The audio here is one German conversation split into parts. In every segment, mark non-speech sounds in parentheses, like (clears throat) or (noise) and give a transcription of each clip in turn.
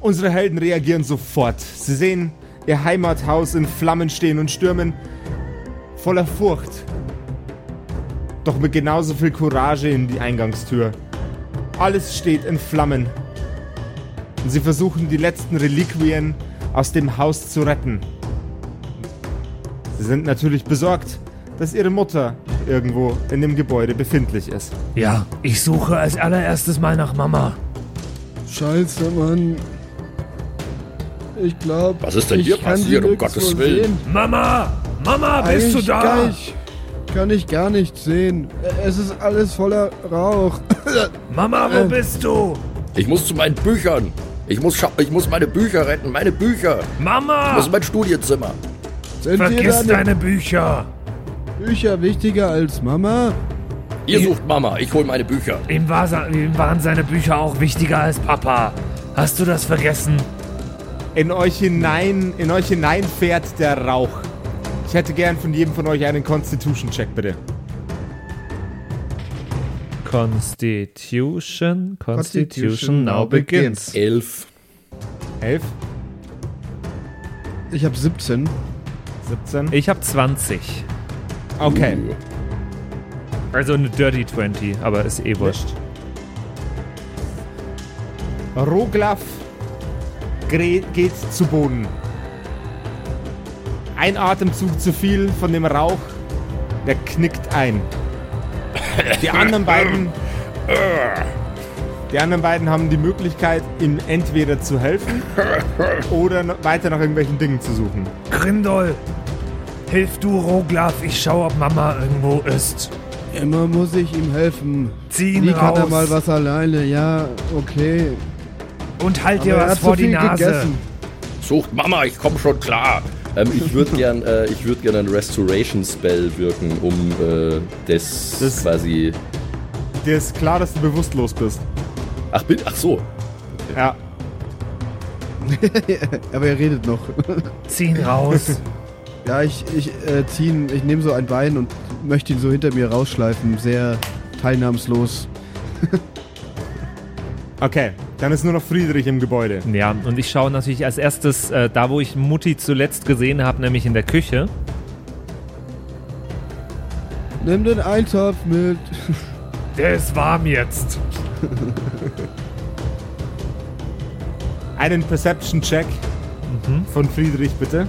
Unsere Helden reagieren sofort. Sie sehen ihr Heimathaus in Flammen stehen und stürmen voller Furcht. Doch mit genauso viel Courage in die Eingangstür. Alles steht in Flammen. Und sie versuchen die letzten Reliquien aus dem Haus zu retten. Sie sind natürlich besorgt, dass ihre Mutter irgendwo in dem Gebäude befindlich ist. Ja, ich suche als allererstes mal nach Mama. Scheiße, Mann. Ich glaube. Was ist denn ich hier kann sie passiert, um Gottes Willen? sehen. Mama! Mama, bist Eigentlich du da? Gar nicht, kann ich gar nicht sehen. Es ist alles voller Rauch. (laughs) Mama, wo Äh. bist du? Ich muss zu meinen Büchern. Ich muss, ich muss meine Bücher retten. Meine Bücher. Ich Mama! muss in mein Studienzimmer. Sind Vergiss deine deine Bücher. Bücher wichtiger als Mama? Ihr sucht Mama. Ich hol meine Bücher. Ihm, war, ihm waren seine Bücher auch wichtiger als Papa. Hast du das vergessen? In euch hinein, in euch hinein fährt der Rauch. Ich hätte gern von jedem von euch einen Constitution-Check, bitte. Constitution, Constitution now begins. Elf. Elf, Ich habe 17. 17. Ich habe 20. Okay. Uh. Also eine Dirty 20, aber ist eh wurscht. Roglaf geht zu Boden. Ein Atemzug zu viel von dem Rauch, der knickt ein. Die anderen beiden, die anderen beiden haben die Möglichkeit, ihm entweder zu helfen oder weiter nach irgendwelchen Dingen zu suchen. Grindol, hilf du Roglaf, ich schau, ob Mama irgendwo ist. Immer muss ich ihm helfen. Zieh ihn Wie kann er raus mal was alleine? Ja, okay. Und halt dir was vor zu die viel Nase. gegessen. Sucht Mama. Ich komm schon klar. Ähm, ich würde gern, äh, ich würde gern einen Restoration Spell wirken, um äh, das, Das- quasi. Dir ist klar, dass du bewusstlos bist. Ach, bin, ach so. Ja. (laughs) Aber er redet noch. Zieh ihn raus. (laughs) Ja, ich, ich äh, zieh ihn, ich nehme so ein Bein und möchte ihn so hinter mir rausschleifen. Sehr teilnahmslos. (laughs) Okay, dann ist nur noch Friedrich im Gebäude. ja, und ich schaue natürlich als erstes äh, da, wo ich Mutti zuletzt gesehen habe, nämlich in der Küche. Nimm den Eintopf mit. (laughs) Der ist warm jetzt. (laughs) Einen Perception-Check von Friedrich, bitte.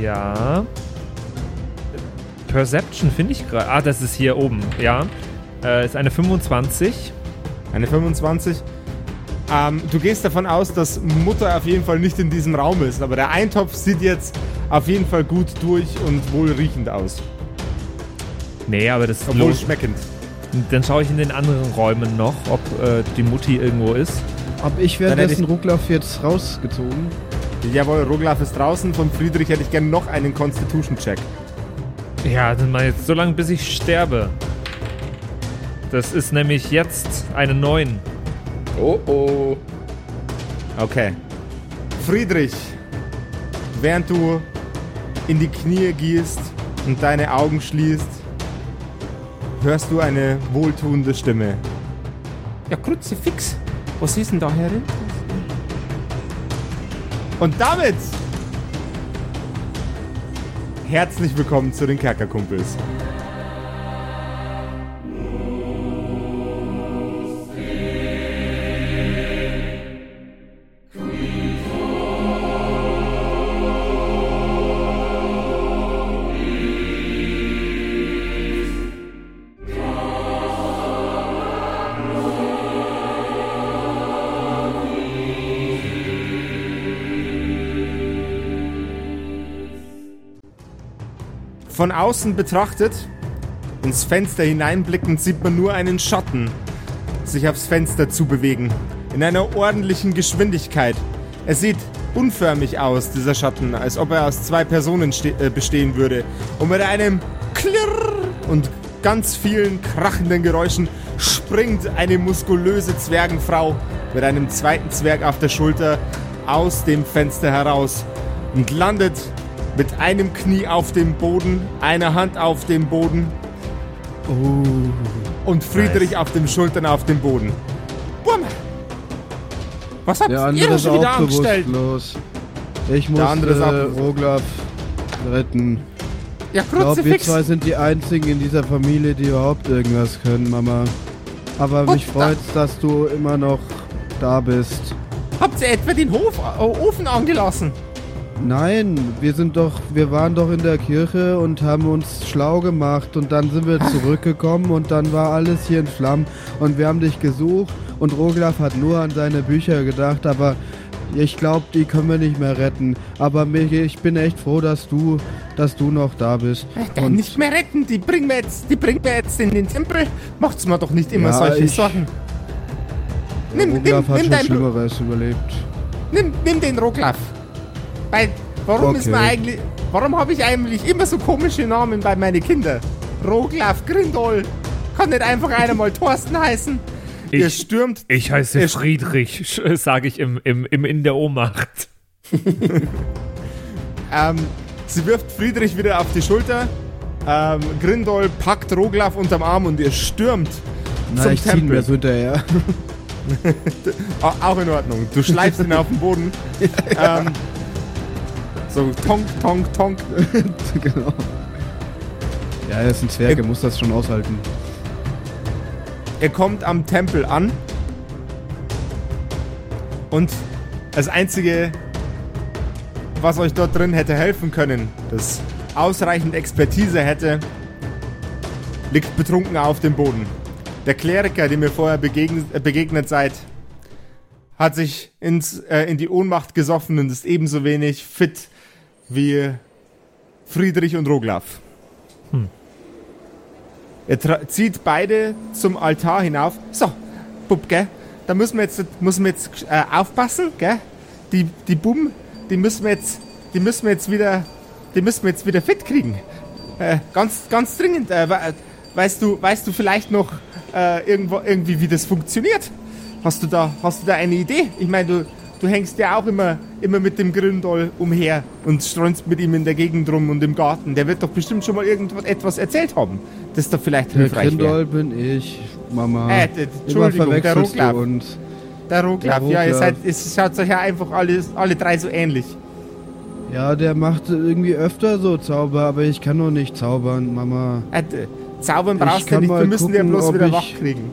Ja. Perception finde ich gerade. Ah, das ist hier oben. Ja. Äh, ist eine 25. Eine 25. Ähm, du gehst davon aus, dass Mutter auf jeden Fall nicht in diesem Raum ist, aber der Eintopf sieht jetzt auf jeden Fall gut durch und wohlriechend aus. Nee, aber das Obwohl los. schmeckend. Dann schaue ich in den anderen Räumen noch, ob äh, die Mutti irgendwo ist. Hab ich währenddessen ich- Rucklaff jetzt rausgezogen? Jawohl, Roglaf ist draußen. Von Friedrich hätte ich gerne noch einen Constitution-Check. Ja, dann mal jetzt so lange, bis ich sterbe. Das ist nämlich jetzt eine 9. Oh oh. Okay. Friedrich, während du in die Knie gehst und deine Augen schließt, hörst du eine wohltuende Stimme. Ja, Kruzifix, was ist denn da herin? Und damit herzlich willkommen zu den Kerkerkumpels. Von außen betrachtet, ins Fenster hineinblickend, sieht man nur einen Schatten sich aufs Fenster zu bewegen. In einer ordentlichen Geschwindigkeit. Er sieht unförmig aus, dieser Schatten, als ob er aus zwei Personen äh, bestehen würde. Und mit einem Klirr und ganz vielen krachenden Geräuschen springt eine muskulöse Zwergenfrau mit einem zweiten Zwerg auf der Schulter aus dem Fenster heraus und landet mit einem Knie auf dem Boden, einer Hand auf dem Boden und Friedrich auf den Schultern auf dem Boden. Bumm! Was habt ihr da schon wieder angestellt? Ich muss äh, Roglaf retten. Ja, Ich glaube, wir zwei sind die einzigen in dieser Familie, die überhaupt irgendwas können, Mama. Aber Gut, mich freut's, dass du immer noch da bist. Habt ihr etwa den Hof, äh, Ofen angelassen? Nein, wir sind doch, wir waren doch in der Kirche und haben uns schlau gemacht und dann sind wir zurückgekommen und dann war alles hier in Flammen und wir haben dich gesucht und Roglaf hat nur an seine Bücher gedacht, aber ich glaube, die können wir nicht mehr retten. Aber mich, ich bin echt froh, dass du, dass du noch da bist. Äh, Und nicht mehr retten, die bringen wir jetzt, die bringen wir jetzt in den Tempel. Macht's mir doch nicht immer Ja, solche ich- Sorgen. Nimm, nimm, Roglaf hat nimm, schon Schlimmeres überlebt. nimm, nimm den Roglaf. Weil, warum ist Okay. man eigentlich, warum habe ich eigentlich immer so komische Namen bei meinen Kindern? Roglaf, Grindol. Kann nicht einfach einer mal Thorsten heißen? Ihr Ich, stürmt ich heiße Ich- Friedrich, (laughs) sage ich im, im, im, in der Ohnmacht. (laughs) Ähm, sie wirft Friedrich wieder auf die Schulter. Ähm, Grindol packt Roglaf unterm Arm und ihr stürmt Na, zum ich zieh Tempel. mir so hinterher. (laughs) Au- Auch in Ordnung. Du schleifst ihn auf den Boden. ähm, so tonk, tonk, tonk. (laughs) genau. Ja, er ist ein Zwerg, er muss das schon aushalten. Ihr kommt am Tempel an. Und das Einzige, was euch dort drin hätte helfen können, das ausreichend Expertise hätte, liegt betrunken auf dem Boden. Der Kleriker, dem ihr vorher begegnet, äh, begegnet seid, hat sich ins, äh, in die Ohnmacht gesoffen und ist ebenso wenig fit wie Friedrich und Roglaf. Er tra- zieht beide zum Altar hinauf. So, Bub, gell? Da müssen wir jetzt, müssen wir jetzt äh, aufpassen, gell? Die, die Buben, die müssen wir jetzt, die müssen wir jetzt wieder, die müssen wir jetzt wieder fit kriegen. Äh, ganz, ganz dringend. Äh, we- weißt du, weißt du vielleicht noch äh, irgendwo, irgendwie, wie das funktioniert? Hast du da, hast du da eine Idee? Ich meine, du, du hängst ja auch immer, immer mit dem Gründoll umher und streunst mit ihm in der Gegend rum und im Garten. Der wird doch bestimmt schon mal irgendwas etwas erzählt haben. Das doch vielleicht Der hilfreich wäre. Grindol bin ich, Mama. Äh, d- Entschuldigung, der Roglaf. uns. Der Roglaf, ja, ihr seid, es schaut euch ja einfach alle, alle drei so ähnlich. Ja, der macht irgendwie öfter so Zauber, aber ich kann noch nicht zaubern, Mama. Äh, d- zaubern brauchst du nicht, wir müssen gucken, bloß wieder wach kriegen.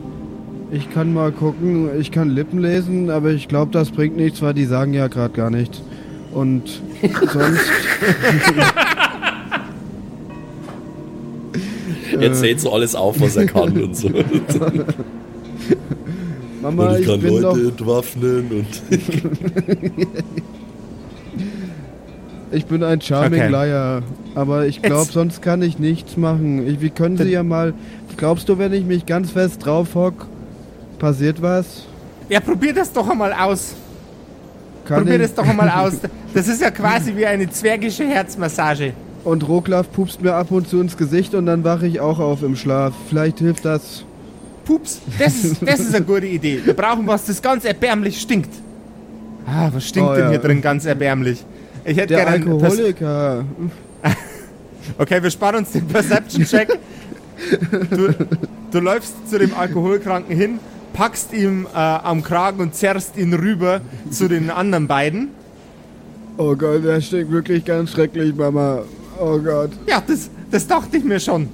Ich kann mal gucken, ich kann Lippen lesen, aber ich glaube, das bringt nichts, weil die sagen ja gerade gar nichts. Und (laughs) sonst. (laughs) Er zählt so alles auf, was er kann und so. (laughs) Mama, Und ich ich, kann bin Leute doch. entwaffnen und. Ich bin ein Charming Okay. Liar. Aber ich glaube, Jetzt- sonst kann ich nichts machen. Ich, wie können Sie ja mal. Glaubst du, wenn ich mich ganz fest drauf hock, passiert was? Ja, probier das doch einmal aus. Kann probier ich? das doch einmal aus. (laughs) Das ist ja quasi wie eine zwergische Herzmassage. Und Roglaf pupst mir ab und zu ins Gesicht und dann wache ich auch auf im Schlaf. Vielleicht hilft das. Pups, das ist, das ist eine gute Idee. Wir brauchen was, das ganz erbärmlich stinkt. Ah, was stinkt Oh, denn ja. hier drin ganz erbärmlich? Ich hätte gerne einen Pers Alkoholiker. (laughs) Okay, wir sparen uns den Perception-Check. Du, du läufst zu dem Alkoholkranken hin, packst ihm äh, am Kragen und zerrst ihn rüber zu den anderen beiden. Oh Gott, der stinkt wirklich ganz schrecklich, Mama. Oh Gott. Ja, das, das dachte ich mir schon.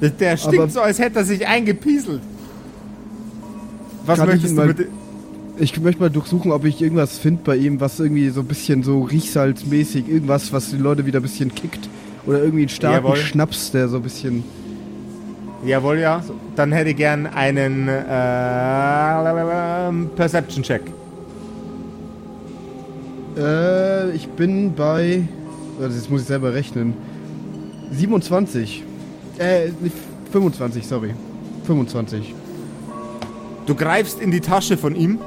Der, der stinkt Aber- so, als hätte er sich eingepieselt. Was möchtest du bitte? Ich möchte mal durchsuchen, ob ich irgendwas finde bei ihm, was irgendwie so ein bisschen so riechsalzmäßig, irgendwas, was die Leute wieder ein bisschen kickt. Oder irgendwie einen starken Jawohl. Schnaps, der so ein bisschen. Jawohl, ja. Dann hätte ich gern einen äh, Perception-Check. Äh, ich bin bei. Also jetzt muss ich selber rechnen. 27. Äh, nicht 25, sorry. 25. Du greifst in die Tasche von ihm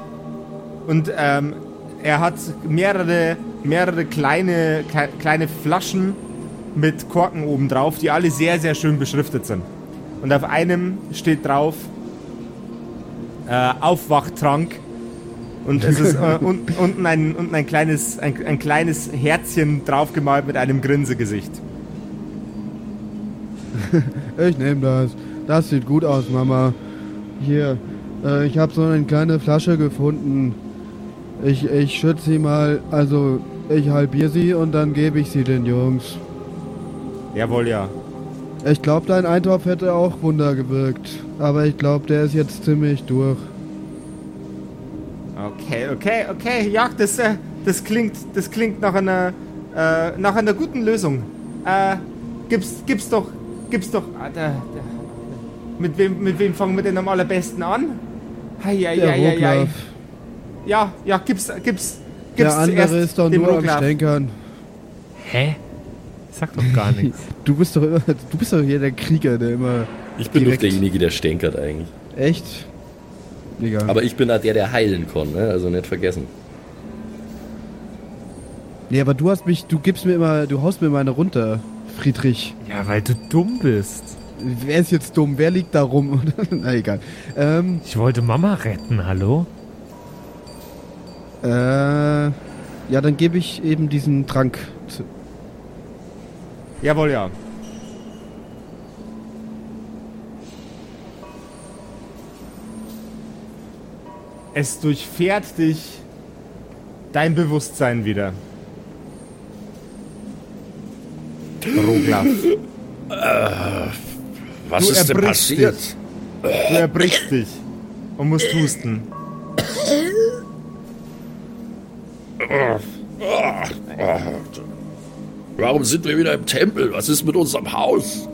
und ähm, er hat mehrere, mehrere kleine, kle- kleine Flaschen mit Korken oben drauf, die alle sehr, sehr schön beschriftet sind. Und auf einem steht drauf äh, Aufwachtrank. Und es ist äh, un, unten, ein, unten ein, kleines, ein, ein kleines Herzchen draufgemalt mit einem Grinsegesicht. (laughs) Ich nehme das. Das sieht gut aus, Mama. Hier, äh, ich habe so eine kleine Flasche gefunden. Ich, ich schütze sie mal, also ich halbiere sie und dann gebe ich sie den Jungs. Jawohl, ja. Ich glaube, dein Eintopf hätte auch Wunder gewirkt. Aber ich glaube, der ist jetzt ziemlich durch. Okay, okay, okay. Ja, das, äh, das klingt, das klingt nach einer, äh, nach einer guten Lösung. Äh, gib's, gib's doch, gib's doch. Ah, da, da. Mit wem, mit wem fangen wir denn am allerbesten an? Hei, hei, Der hei, hei. Ja, ja, gib's, gib's, gib's Der andere ist doch nur am. Stänkern. Hä? Sag doch gar nichts. (laughs) Du bist doch immer, du bist doch hier der Krieger, der immer. Ich bin doch derjenige, der stänkert eigentlich. Echt? Egal. Aber ich bin da der, der heilen kann, ne? Also nicht vergessen. nee, aber du hast mich, du gibst mir immer, du haust mir immer eine runter, Friedrich. Ja, weil du dumm bist. Wer ist jetzt dumm? Wer liegt da rum? (laughs) Na egal. Ähm, Ich wollte Mama retten, hallo? äh, ja, dann gebe ich eben diesen Trank. Jawohl, ja. Es durchfährt dich dein Bewusstsein wieder. Roglaf. Was Du ist denn passiert? Du erbrichst dich und musst husten. Warum sind wir wieder im Tempel? Was ist mit unserem Haus?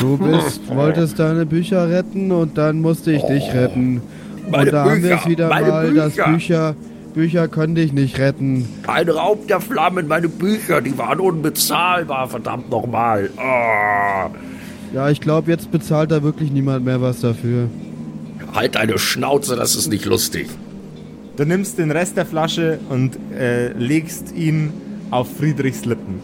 Du bist, wolltest deine Bücher retten und dann musste ich dich retten. meine und da haben wir Bücher, es wieder mal, dass Bücher. Bücher, Bücher können dich nicht retten. Ein Raub der Flammen, meine Bücher, die waren unbezahlbar, verdammt nochmal. Oh. Ja, ich glaube, jetzt bezahlt da wirklich niemand mehr was dafür. Halt deine Schnauze, das ist nicht lustig. Du nimmst den Rest der Flasche und äh, legst ihn auf Friedrichs Lippen.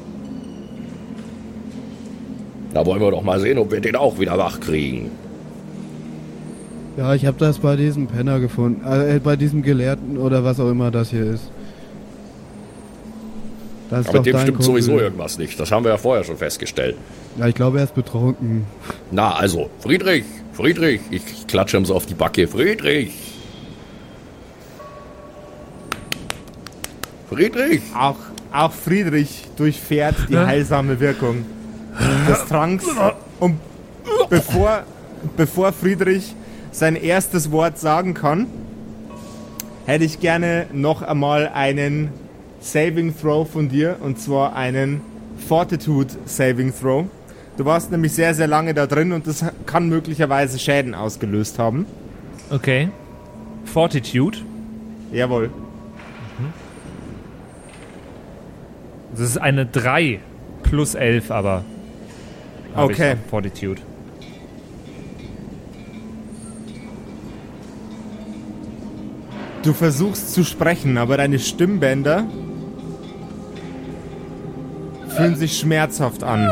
Da wollen wir doch mal sehen, ob wir den auch wieder wach kriegen. Ja, ich habe das bei diesem Penner gefunden. Äh, bei diesem Gelehrten oder was auch immer das hier ist. Das ist Aber mit dem stimmt Kumpel. sowieso irgendwas nicht. Das haben wir ja vorher schon festgestellt. Ja, ich glaube, er ist betrunken. Na, also, Friedrich, Friedrich, ich klatsche ihm so auf die Backe. Friedrich! Friedrich! Auch, auch Friedrich durchfährt die heilsame Wirkung des Tranks. Und bevor, bevor Friedrich sein erstes Wort sagen kann, hätte ich gerne noch einmal einen Saving Throw von dir. Und zwar einen Fortitude Saving Throw. Du warst nämlich sehr, sehr lange da drin und das kann möglicherweise Schäden ausgelöst haben. Okay. Fortitude. Jawohl. Das ist eine 3 plus 11, aber. Okay. Fortitude. Du versuchst zu sprechen, aber deine Stimmbänder fühlen sich schmerzhaft an.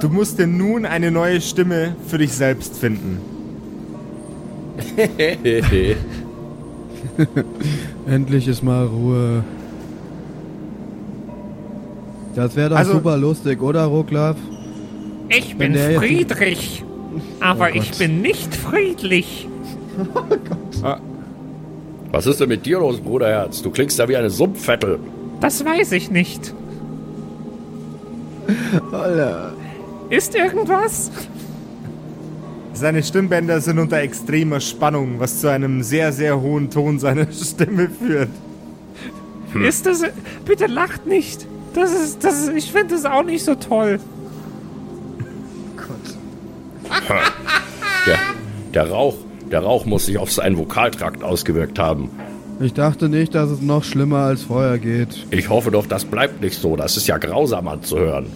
Du musst dir nun eine neue Stimme für dich selbst finden. (laughs) (laughs) Endlich ist mal Ruhe. Das wäre doch Also- super lustig, oder, Roglaf? Ich bin Friedrich, aber Oh ich Gott. bin nicht friedlich. (laughs) Was ist denn mit dir los, Bruderherz? Du klingst ja wie eine Sumpfvettel. Das weiß ich nicht. Alter. Ist irgendwas? Seine Stimmbänder sind unter extremer Spannung, was zu einem sehr, sehr hohen Ton seiner (laughs) Stimme führt. Ist das. Bitte lacht nicht. Das ist. Das ist ich finde das auch nicht so toll. Der, der Rauch, der Rauch muss sich auf seinen Vokaltrakt ausgewirkt haben. Ich dachte nicht, dass es noch schlimmer als vorher geht. Ich hoffe doch, das bleibt nicht so. Das ist ja grausam anzuhören.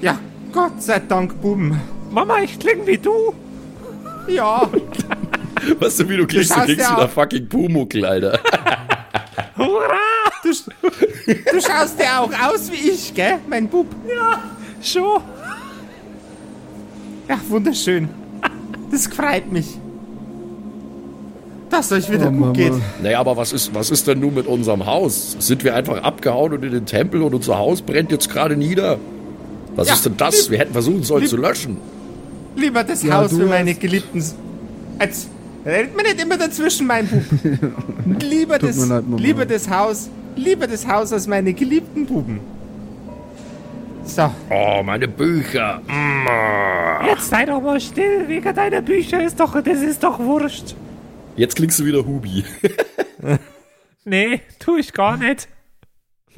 Ja, Gott sei Dank, Buben. Mama, ich klinge wie du. Ja, (laughs) Weißt du, wie du klingst? Du klingst ja wie der fucking Pumuckl, Alter. (laughs) Hurra! du, du schaust ja auch aus wie ich, gell, mein Bub? Schon. Ja, wunderschön. Das freut mich. Dass euch wieder Oh, gut Mama. geht. Naja, aber was ist, was ist denn nun mit unserem Haus? Sind wir einfach abgehauen und in den Tempel und unser Haus brennt jetzt gerade nieder? Was Ja, ist denn das? wir- hätten versuchen sollen zu löschen. Lieber das Ja, Haus für meine geliebten. S- Jetzt redet mir nicht immer dazwischen, mein Bub. (laughs) lieber, das, leid, lieber das Haus, lieber das Haus als meine geliebten Buben. So, Oh, meine Bücher. Mm. Jetzt sei doch mal still, wegen deiner Bücher ist doch, das ist doch wurscht. Jetzt klingst du wieder Hubi. (laughs) Nee, tu ich gar nicht.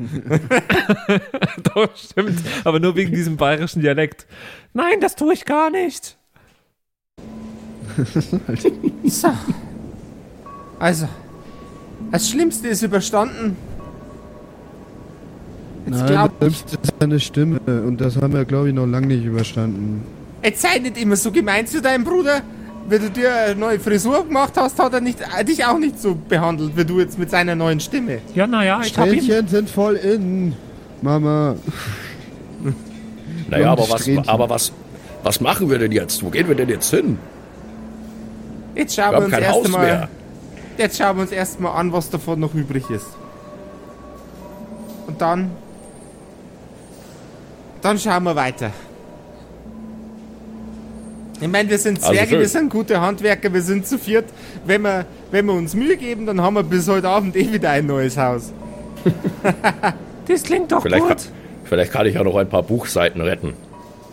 (laughs) Doch, stimmt. Aber nur wegen diesem bayerischen Dialekt. Nein, das tu ich gar nicht. (laughs) so. Also, das Schlimmste ist überstanden. Jetzt Nein, das Schlimmste ist seine Stimme. Und das haben wir, glaube ich, noch lange nicht überstanden. jetzt sei nicht immer so gemein zu deinem Bruder. Wenn du dir eine neue Frisur gemacht hast, hat er nicht, äh, dich auch nicht so behandelt, wie du jetzt mit seiner neuen Stimme. Ja, naja, ich hab ihm. Strähnchen sind voll in. Mama. Naja, aber was, aber was, was machen wir denn jetzt? Wo gehen wir denn jetzt hin? Jetzt schauen Wir wir, haben uns kein erst Haus einmal, mehr. jetzt schauen wir uns erstmal an, was davon noch übrig ist. Und dann, dann schauen wir weiter. Ich meine, wir sind Also Zwerge, schön. wir sind gute Handwerker, wir sind zu viert. Wenn wir, wenn wir uns Mühe geben, dann haben wir bis heute Abend eh wieder ein neues Haus. (laughs) Das klingt doch Vielleicht, gut. kann, vielleicht kann ich ja noch ein paar Buchseiten retten.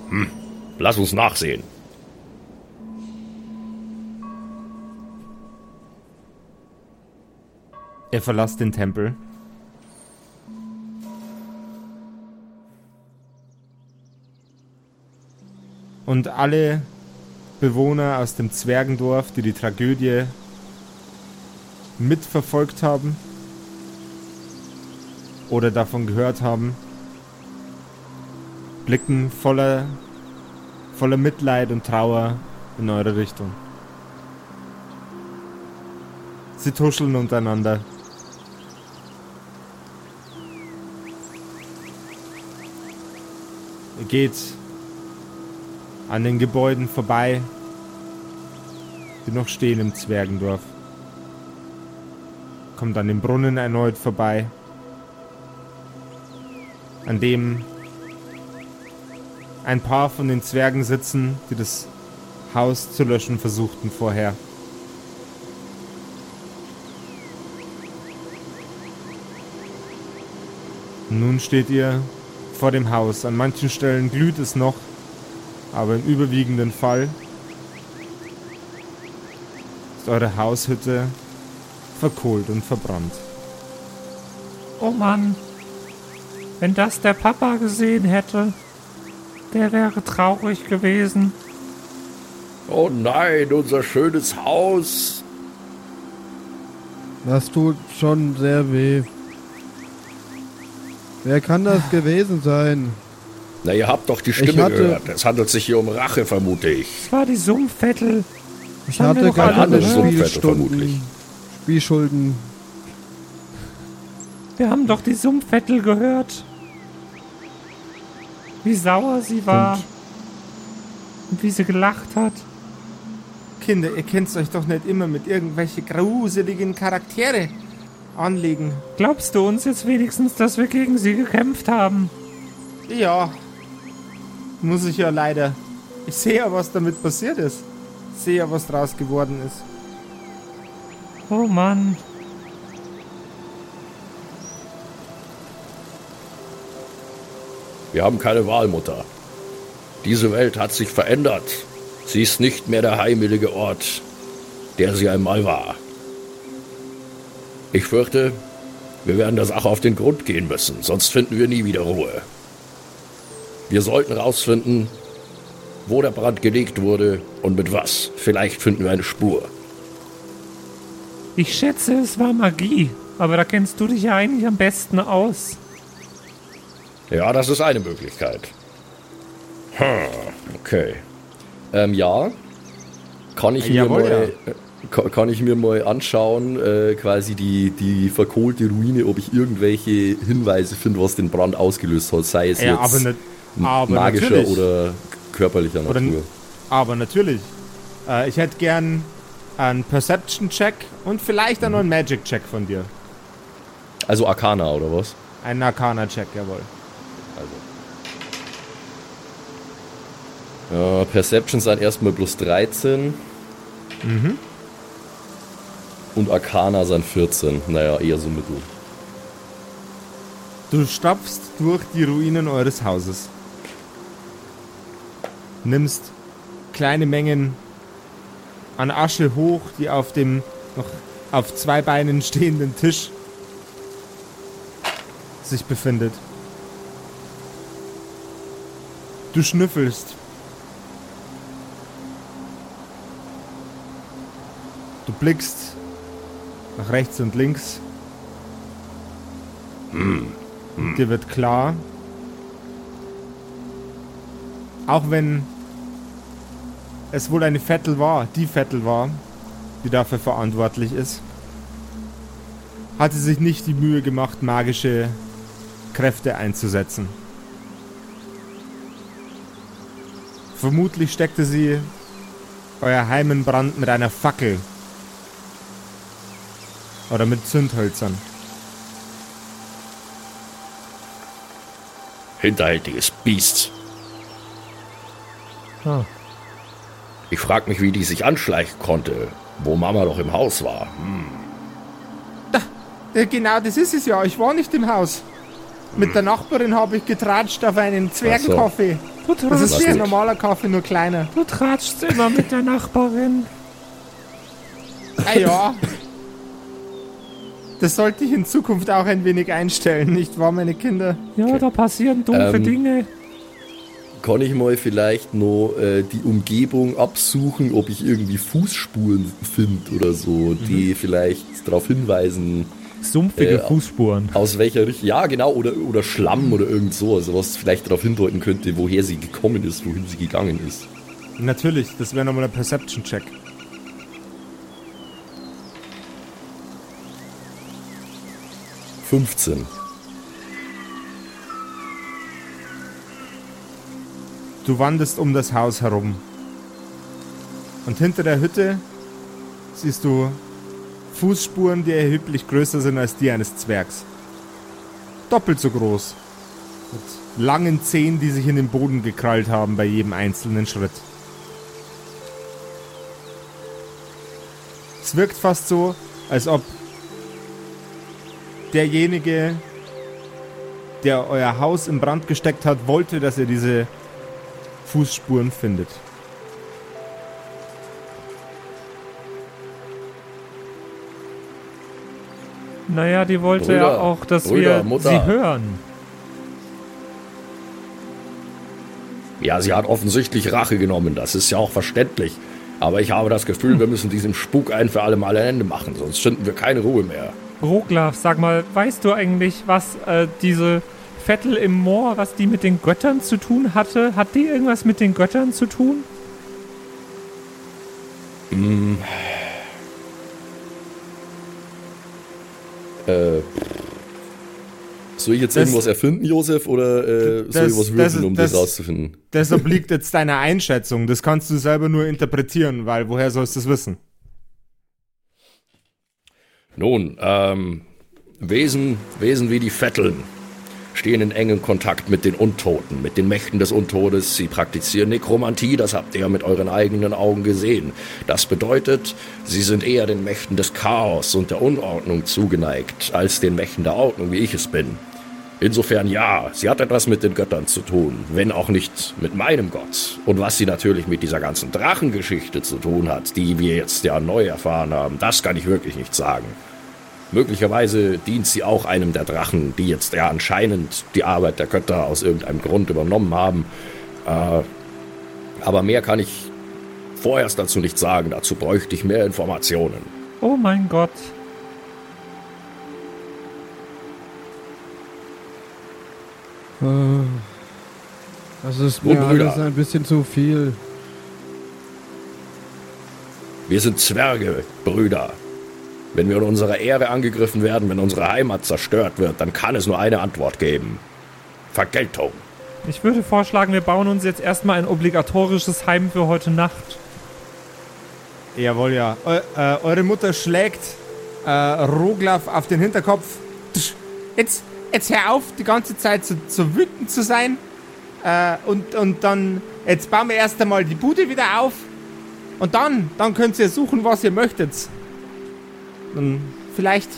Hm. Lass uns nachsehen. Er verlässt den Tempel. Und alle Bewohner aus dem Zwergendorf, die die Tragödie mitverfolgt haben oder davon gehört haben, blicken voller, voller Mitleid und Trauer in eure Richtung. Sie tuscheln untereinander. Ihr geht an den Gebäuden vorbei, die noch stehen im Zwergendorf. Kommt an dem Brunnen erneut vorbei, an dem ein paar von den Zwergen sitzen, die das Haus zu löschen versuchten vorher. Nun steht ihr vor dem Haus. An manchen Stellen glüht es noch, aber im überwiegenden Fall ist eure Haushütte verkohlt und verbrannt. Oh Mann. Wenn das der Papa gesehen hätte, der wäre traurig gewesen. Oh nein, unser schönes Haus. Das tut schon sehr weh. Wer kann das gewesen sein? Na, ihr habt doch die Stimme hatte- gehört. Es handelt sich hier um Rache, vermute ich. Es war die Sumpfvettel. Ich haben hatte gerade alle. Spielstunden. Spielschulden. Wir haben doch die Sumpfvettel gehört. Wie sauer sie war. Und wie sie gelacht hat. Kinder, ihr könnt euch doch nicht immer mit irgendwelche gruseligen Charaktere anlegen. Glaubst du uns jetzt wenigstens, dass wir gegen sie gekämpft haben? Ja, muss ich ja leider. Ich sehe ja, was damit passiert ist. Ich sehe ja, was draus geworden ist. Oh Mann. Wir haben keine Wahl, Mutter. Diese Welt hat sich verändert. Sie ist nicht mehr der heimelige Ort, der sie einmal war. Ich fürchte, wir werden der Sache auf den Grund gehen müssen, sonst finden wir nie wieder Ruhe. Wir sollten rausfinden, wo der Brand gelegt wurde und mit was. Vielleicht finden wir eine Spur. Ich schätze, es war Magie. Aber da kennst du dich ja eigentlich am besten aus. Ja, das ist eine Möglichkeit. Hm, okay. Ähm, ja. Kann ich, mir Jawohl, mal, äh, kann, ich mir mal anschauen, äh, quasi die, die verkohlte Ruine, ob ich irgendwelche Hinweise finde, was den Brand ausgelöst hat, sei es Ja, jetzt aber, nicht, aber magischer natürlich. oder körperlicher Oder Natur. Aber natürlich. Äh, ich hätte gern einen Perception-Check und vielleicht auch noch einen Magic-Check von dir. Also Arcana oder was? Einen Arcana-Check, jawohl. Also. Ja, Perception sind erstmal plus 13. Mhm. Und Arcana sind 14. Naja, eher so mittel. Du stapfst durch die Ruinen eures Hauses. Nimmst kleine Mengen an Asche hoch, die auf dem noch auf zwei Beinen stehenden Tisch sich befindet. Du schnüffelst. Du blickst nach rechts und links. Dir wird klar, auch wenn es wohl eine Vettel war, die Vettel war, die dafür verantwortlich ist, hat sie sich nicht die Mühe gemacht, magische Kräfte einzusetzen. Vermutlich steckte sie euer Heim in Brand mit einer Fackel. Oder mit Zündhölzern. Hinterhältiges Biest. Ich frag mich, wie die sich anschleichen konnte, wo Mama doch im Haus war. Ja, genau, das ist es ja. Ich war nicht im Haus. Mit der Nachbarin habe ich getratscht auf einen Zwergenkaffee. Du, Das ist wie ein normaler Kaffee, nur kleiner. du tratschst immer mit der Nachbarin. Ah ja. Das sollte ich in Zukunft auch ein wenig einstellen, nicht wahr, meine Kinder? Ja, da passieren doofe Ähm, Dinge. Kann ich mal vielleicht noch äh, die Umgebung absuchen, ob ich irgendwie Fußspuren finde oder so, die vielleicht darauf hinweisen, Sumpfige Äh, Fußspuren. aus welcher Richtung. Ja, genau, oder, oder Schlamm oder irgend so, also was vielleicht darauf hindeuten könnte, woher sie gekommen ist, wohin sie gegangen ist. Natürlich, das wäre nochmal ein Perception-Check. Fünfzehn. Du wanderst um das Haus herum. Und hinter der Hütte siehst du Fußspuren, die erheblich größer sind als die eines Zwergs. Doppelt so groß. Mit langen Zehen, die sich in den Boden gekrallt haben bei jedem einzelnen Schritt. Es wirkt fast so, als ob derjenige, der euer Haus in Brand gesteckt hat, wollte, dass ihr diese Fußspuren findet. Naja, die wollte Brüder, ja auch, dass Brüder, wir Mutter. sie hören. Ja, sie hat offensichtlich Rache genommen, das ist ja auch verständlich. Aber ich habe das Gefühl, wir müssen diesem Spuk ein für alle Mal ein Ende machen, sonst finden wir keine Ruhe mehr. Roglaf, sag mal, weißt du eigentlich, was äh, diese Vettel im Moor, was die mit den Göttern zu tun hatte? Hat die irgendwas mit den Göttern zu tun? Äh, soll ich jetzt Das- irgendwas erfinden, Josef, oder äh, soll Das- ich was das- würfeln, um das, das- rauszufinden? Das (laughs) obliegt jetzt deiner Einschätzung. Das kannst du selber nur interpretieren, weil woher sollst du es wissen? Nun, ähm, Wesen, Wesen wie die Vetteln stehen in engem Kontakt mit den Untoten, mit den Mächten des Untodes. Sie praktizieren Nekromantie, das habt ihr mit euren eigenen Augen gesehen. Das bedeutet, sie sind eher den Mächten des Chaos und der Unordnung zugeneigt, als den Mächten der Ordnung, wie ich es bin. Insofern ja, sie hat etwas mit den Göttern zu tun, wenn auch nicht mit meinem Gott. Und was sie natürlich mit dieser ganzen Drachengeschichte zu tun hat, die wir jetzt ja neu erfahren haben, das kann ich wirklich nicht sagen. Möglicherweise dient sie auch einem der Drachen, die jetzt ja anscheinend die Arbeit der Götter aus irgendeinem Grund übernommen haben. Äh, aber mehr kann ich vorerst dazu nicht sagen. Dazu bräuchte ich mehr Informationen. Oh mein Gott. Äh, Das ist mir alles ein bisschen zu viel. Wir sind Zwerge, Brüder. Wenn wir in unserer Ehre angegriffen werden, wenn unsere Heimat zerstört wird, dann kann es nur eine Antwort geben. Vergeltung. Ich würde vorschlagen, wir bauen uns jetzt erstmal ein obligatorisches Heim für heute Nacht. Jawohl, ja. Eu, äh, eure Mutter schlägt äh, Roglaf auf den Hinterkopf. Jetzt, jetzt hör auf, die ganze Zeit so, so wütend zu sein. Äh, und, und dann, jetzt bauen wir erst einmal die Bude wieder auf. Und dann, dann könnt ihr suchen, was ihr möchtet. Dann vielleicht,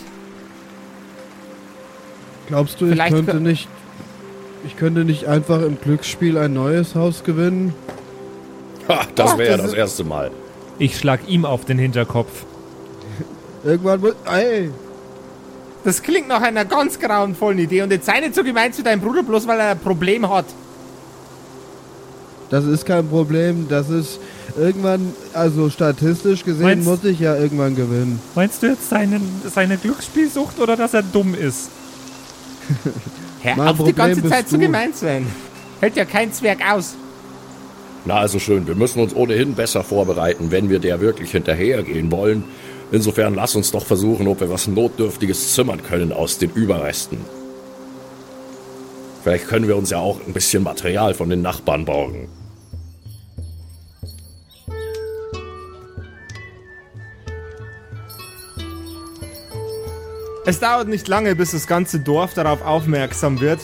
Glaubst du, ich Vielleicht könnte kö- nicht. Ich könnte nicht einfach im Glücksspiel ein neues Haus gewinnen? Ha, das wäre ja das erste Mal. Ich schlag ihm auf den Hinterkopf. Irgendwann muss. Ey! das klingt nach einer ganz grauenvollen Idee. Und jetzt sei nicht so gemein zu deinem Bruder, bloß weil er ein Problem hat. Das ist kein Problem. Das ist irgendwann, also statistisch gesehen, Meinst- muss ich ja irgendwann gewinnen. Meinst du jetzt seine, seine Glücksspielsucht oder dass er dumm ist? (laughs) Hör Mein auf, die Problem ganze bist Zeit so du. gemein zu sein. Hält ja kein Zwerg aus. Na, also schön. Wir müssen uns ohnehin besser vorbereiten, wenn wir der wirklich hinterhergehen wollen. Insofern lass uns doch versuchen, ob wir was Notdürftiges zimmern können aus den Überresten. Vielleicht können wir uns ja auch ein bisschen Material von den Nachbarn borgen. Es dauert nicht lange, bis das ganze Dorf darauf aufmerksam wird,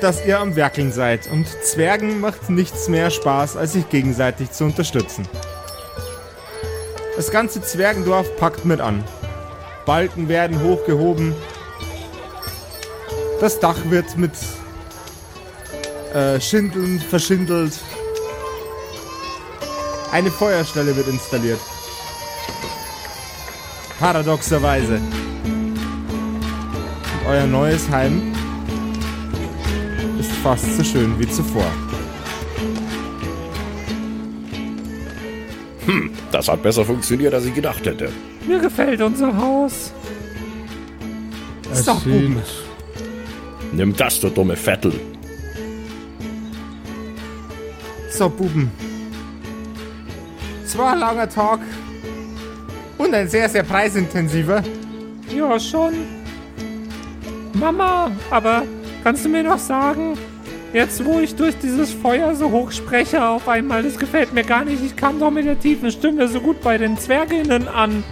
dass ihr am Werkeln seid. Und Zwergen macht nichts mehr Spaß, als sich gegenseitig zu unterstützen. Das ganze Zwergendorf packt mit an. Balken werden hochgehoben. Das Dach wird mit äh, Schindeln verschindelt. Eine Feuerstelle wird installiert. Paradoxerweise. Euer neues Heim ist fast so schön wie zuvor. Das hat besser funktioniert, als ich gedacht hätte. Mir gefällt unser Haus. Es doch, Buben. sieht- Nimm das, du dumme Vettel. So, Buben. Es war ein langer Tag. Und ein sehr, sehr preisintensiver. Ja, schon. Mama, aber kannst du mir noch sagen, jetzt wo ich durch dieses Feuer so hoch spreche auf einmal, das gefällt mir gar nicht. Ich kam doch mit der tiefen Stimme so gut bei den Zwerginnen an.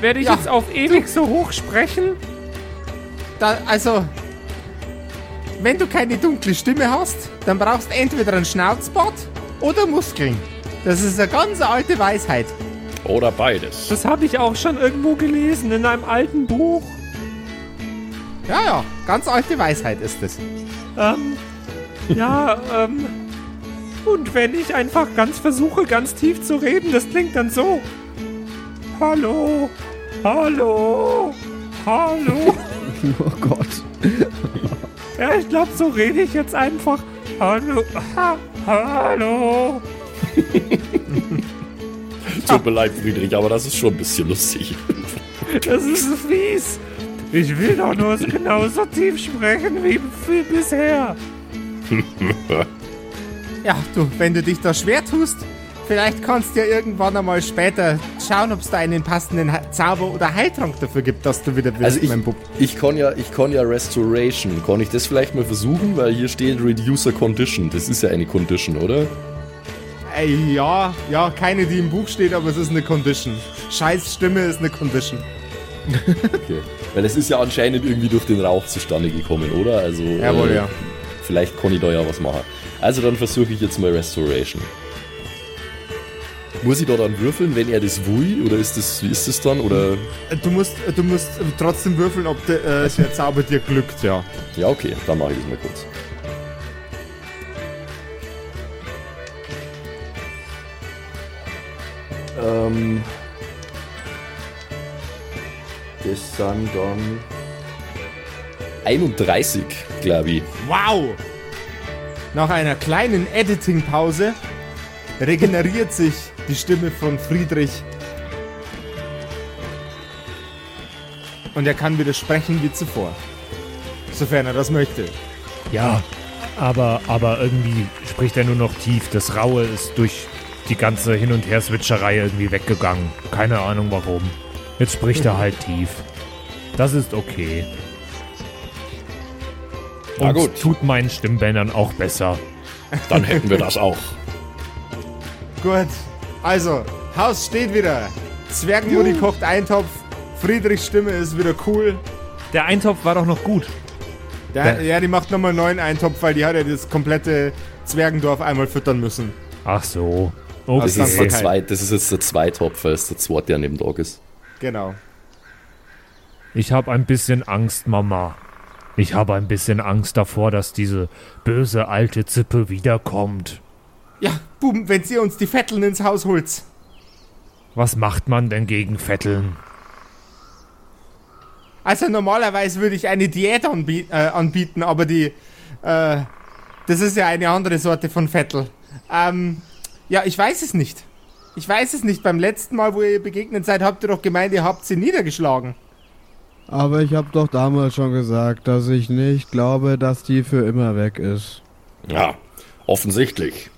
Werde ich Ja, jetzt auf ewig so hoch sprechen? Da, also, wenn du keine dunkle Stimme hast, dann brauchst du entweder einen Schnauzbart oder Muskeln. Das ist eine ganz alte Weisheit. Oder beides. Das habe ich auch schon irgendwo gelesen in einem alten Buch. Ja, ja, ganz alte Weisheit ist es. Ähm, ja, ähm. Und wenn ich einfach ganz versuche, ganz tief zu reden, das klingt dann so. Hallo, hallo, hallo. (laughs) Oh Gott. (laughs) ja, ich glaube, so rede ich jetzt einfach. Hallo, ha, hallo. Tut mir leid, Friedrich, aber das ist schon ein bisschen lustig. Das ist fies. Ich will doch nur genauso tief sprechen wie, wie bisher. Ja, du, wenn du dich da schwer tust, vielleicht kannst du ja irgendwann einmal später schauen, ob es da einen passenden Zauber oder Heiltrank dafür gibt, dass du wieder wirst, Also ich, mein Bub. ich kann ja, ich kann ja Restoration. Kann ich das vielleicht mal versuchen? Weil hier steht Reducer Condition. Das ist ja eine Condition, oder? Ey, ja, ja, keine, die im Buch steht, aber es ist eine Condition. Scheiß Stimme ist eine Condition. Okay. (laughs) Weil das ist ja anscheinend irgendwie durch den Rauch zustande gekommen, oder? Also. Jawohl, ja. Vielleicht kann ich da ja was machen. Also dann versuche ich jetzt mal Restoration. Muss ich da dann würfeln, wenn er das will? Oder ist das, wie ist das dann? Oder. Du musst, du musst trotzdem würfeln, ob der, äh, der Zauber dir glückt, ja. Ja, okay, dann mache ich das mal kurz. Ähm. Das sind dann. 31, glaube ich. Wow! Nach einer kleinen Editing-Pause regeneriert sich die Stimme von Friedrich. Und er kann wieder sprechen wie zuvor. Sofern er das möchte. Ja, aber, aber irgendwie spricht er nur noch tief. Das Raue ist durch die ganze Hin- und Her-Switcherei irgendwie weggegangen. Keine Ahnung warum. Jetzt spricht er halt tief. Das ist okay. Na Und gut. tut meinen Stimmbändern auch besser. Dann hätten wir das auch. Gut, also, Haus steht wieder. Zwergenmutti kocht Eintopf. Friedrichs Stimme ist wieder cool. Der Eintopf war doch noch gut. Der, ja, die macht nochmal einen neuen Eintopf, weil die hat ja das komplette Zwergendorf einmal füttern müssen. Ach so. Aus Das Okay. ist, der zwei, das ist jetzt der Zweitopf, weil es der zweite an dem Tag ist. Genau. Ich habe ein bisschen Angst, Mama. Ich habe ein bisschen Angst davor, dass diese böse alte Zippe wiederkommt. Ja, Buben, wenn ihr uns die Vetteln ins Haus holt. Was macht man denn gegen Vetteln? Also normalerweise würde ich eine Diät anbie äh, anbieten, aber die, äh, das ist ja eine andere Sorte von Vettel. Ähm, ja, ich weiß es nicht. Ich weiß es nicht. Beim letzten Mal, wo ihr ihr begegnet seid, habt ihr doch gemeint, ihr habt sie niedergeschlagen. Aber ich habe doch damals schon gesagt, dass ich nicht glaube, dass die für immer weg ist. Ja, offensichtlich.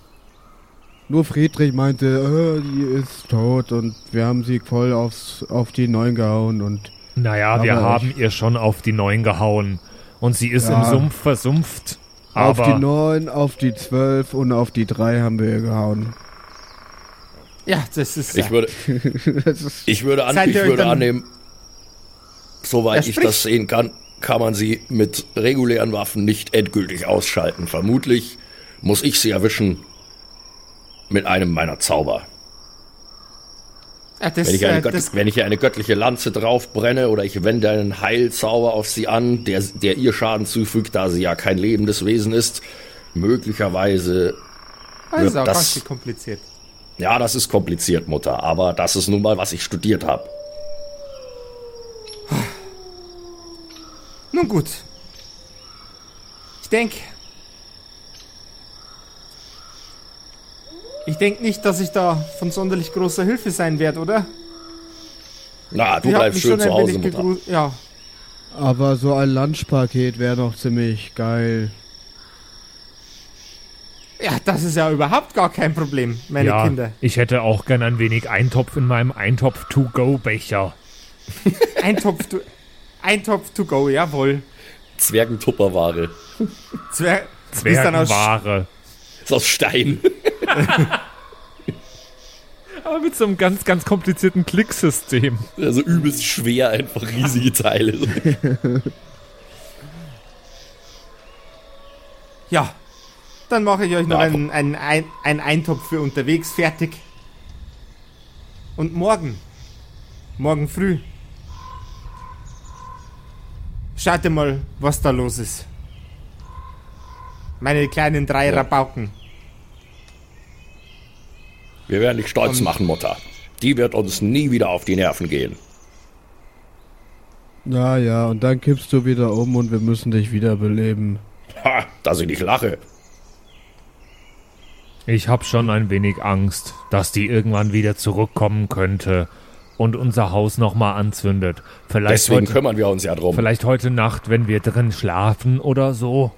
Nur Friedrich meinte, äh, die ist tot und wir haben sie voll aufs, auf die Neun gehauen und Naja, wir haben ihr schon auf die Neun gehauen. Und sie ist Ja. im Sumpf versumpft. auf die Neun, auf die Zwölf und auf die Drei haben wir ihr gehauen. Ja, das ist. Ich würde, (laughs) Das ist, ich würde, an, ich würde annehmen, soweit Ja, ich das sehen kann, kann man sie mit regulären Waffen nicht endgültig ausschalten. Vermutlich muss ich sie erwischen mit einem meiner Zauber. ja, das, Wenn ich, eine äh, das, wenn ich eine göttliche Lanze draufbrenne oder ich wende einen Heilzauber auf sie an, der, der ihr Schaden zufügt, da sie ja kein lebendes Wesen ist, möglicherweise, das ist wird auch das- kompliziert. Ja, das ist kompliziert, Mutter, aber das ist nun mal, was ich studiert habe. Nun gut. Ich denke. Ich denke nicht, dass ich da von sonderlich großer Hilfe sein werde, oder? Na, du hat bleibst mich schön schon zu Hause, Mutter. Ja, aber so ein Lunchpaket wäre noch ziemlich geil. Ja, das ist ja überhaupt gar kein Problem, meine ja, Kinder. ich hätte auch gern ein wenig Eintopf in meinem Eintopf-to-go-Becher. (laughs) Eintopf to, Eintopf to go, jawohl. Zwergentupperware. Zwer ist dann aus, Zwergenware. Ist aus Stein. (laughs) Aber mit so einem ganz, ganz komplizierten Klicksystem. Also übelst schwer, einfach riesige Teile. Ja, dann mache ich euch noch Ja, einen, einen, ein, einen Eintopf für unterwegs fertig. Und morgen, morgen früh, schaut ihr mal, was da los ist. Meine kleinen drei Rabauken. Wir werden dich stolz Und- machen, Mutter. Die wird uns nie wieder auf die Nerven gehen. Ja, ja, und dann kippst du wieder um und wir müssen dich wiederbeleben. Ha, dass ich nicht lache. Ich hab schon ein wenig Angst, dass die irgendwann wieder zurückkommen könnte und unser Haus nochmal anzündet. Vielleicht Deswegen heute, kümmern wir uns ja drum. vielleicht heute Nacht, wenn wir drin schlafen oder so.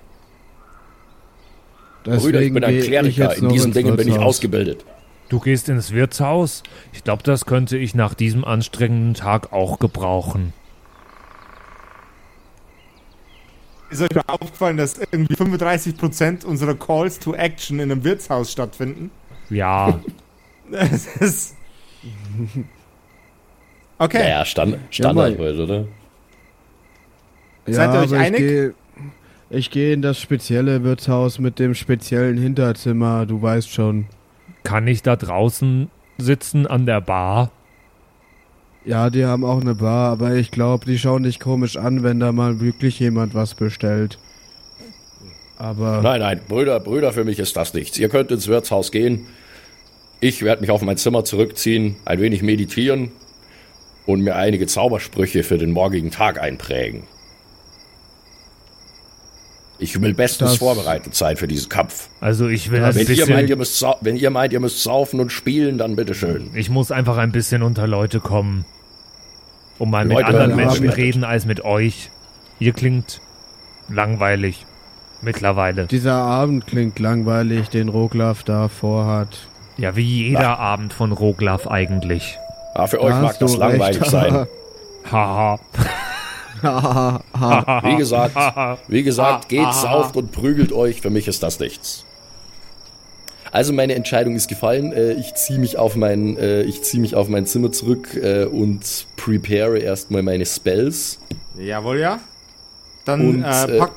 Brüder, ich bin ein Kleriker. jetzt In diesen Dingen bin ich ausgebildet. Du gehst ins Wirtshaus? Ich glaube, das könnte ich nach diesem anstrengenden Tag auch gebrauchen. Ist euch mal aufgefallen, dass irgendwie 35% unserer Calls to Action in einem Wirtshaus stattfinden? Ja, Das ist. Okay. Ja, ja, Stand, Standard heute, oder? Ja, Seid ihr euch aber einig? Ich gehe geh in das spezielle Wirtshaus mit dem speziellen Hinterzimmer, du weißt schon. kann ich da draußen sitzen an der Bar? Ja, die haben auch eine Bar, aber ich glaube, die schauen dich komisch an, wenn da mal wirklich jemand was bestellt. Aber Nein, nein, Brüder, Brüder, für mich ist das nichts. Ihr könnt ins Wirtshaus gehen. Ich werde mich auf mein Zimmer zurückziehen, ein wenig meditieren und mir einige Zaubersprüche für den morgigen Tag einprägen. Ich will bestens Das- vorbereitet sein für diesen Kampf. Also ich will Das- ein Wenn ihr, meint, ihr müsst wenn ihr meint, ihr müsst saufen und spielen, dann bitteschön. Ich muss einfach ein bisschen unter Leute kommen. Und mal mit Leute anderen werden Menschen bewertet. reden als mit euch. Ihr klingt langweilig. Mittlerweile. dieser Abend klingt langweilig, den Roglaf da vorhat. Ja, wie jeder Abend von Roglaf eigentlich. Ja, für Da euch mag das langweilig recht. sein. (laughs) Haha. (laughs) Wie gesagt, wie gesagt, geht, sauft und prügelt euch. Für mich ist das nichts. Also meine Entscheidung ist gefallen. Äh, ich ziehe mich auf mein, äh, ich ziehe mich auf mein Zimmer zurück äh, und prepare erstmal meine Spells. Jawohl, ja. Dann Und, äh, äh, pack,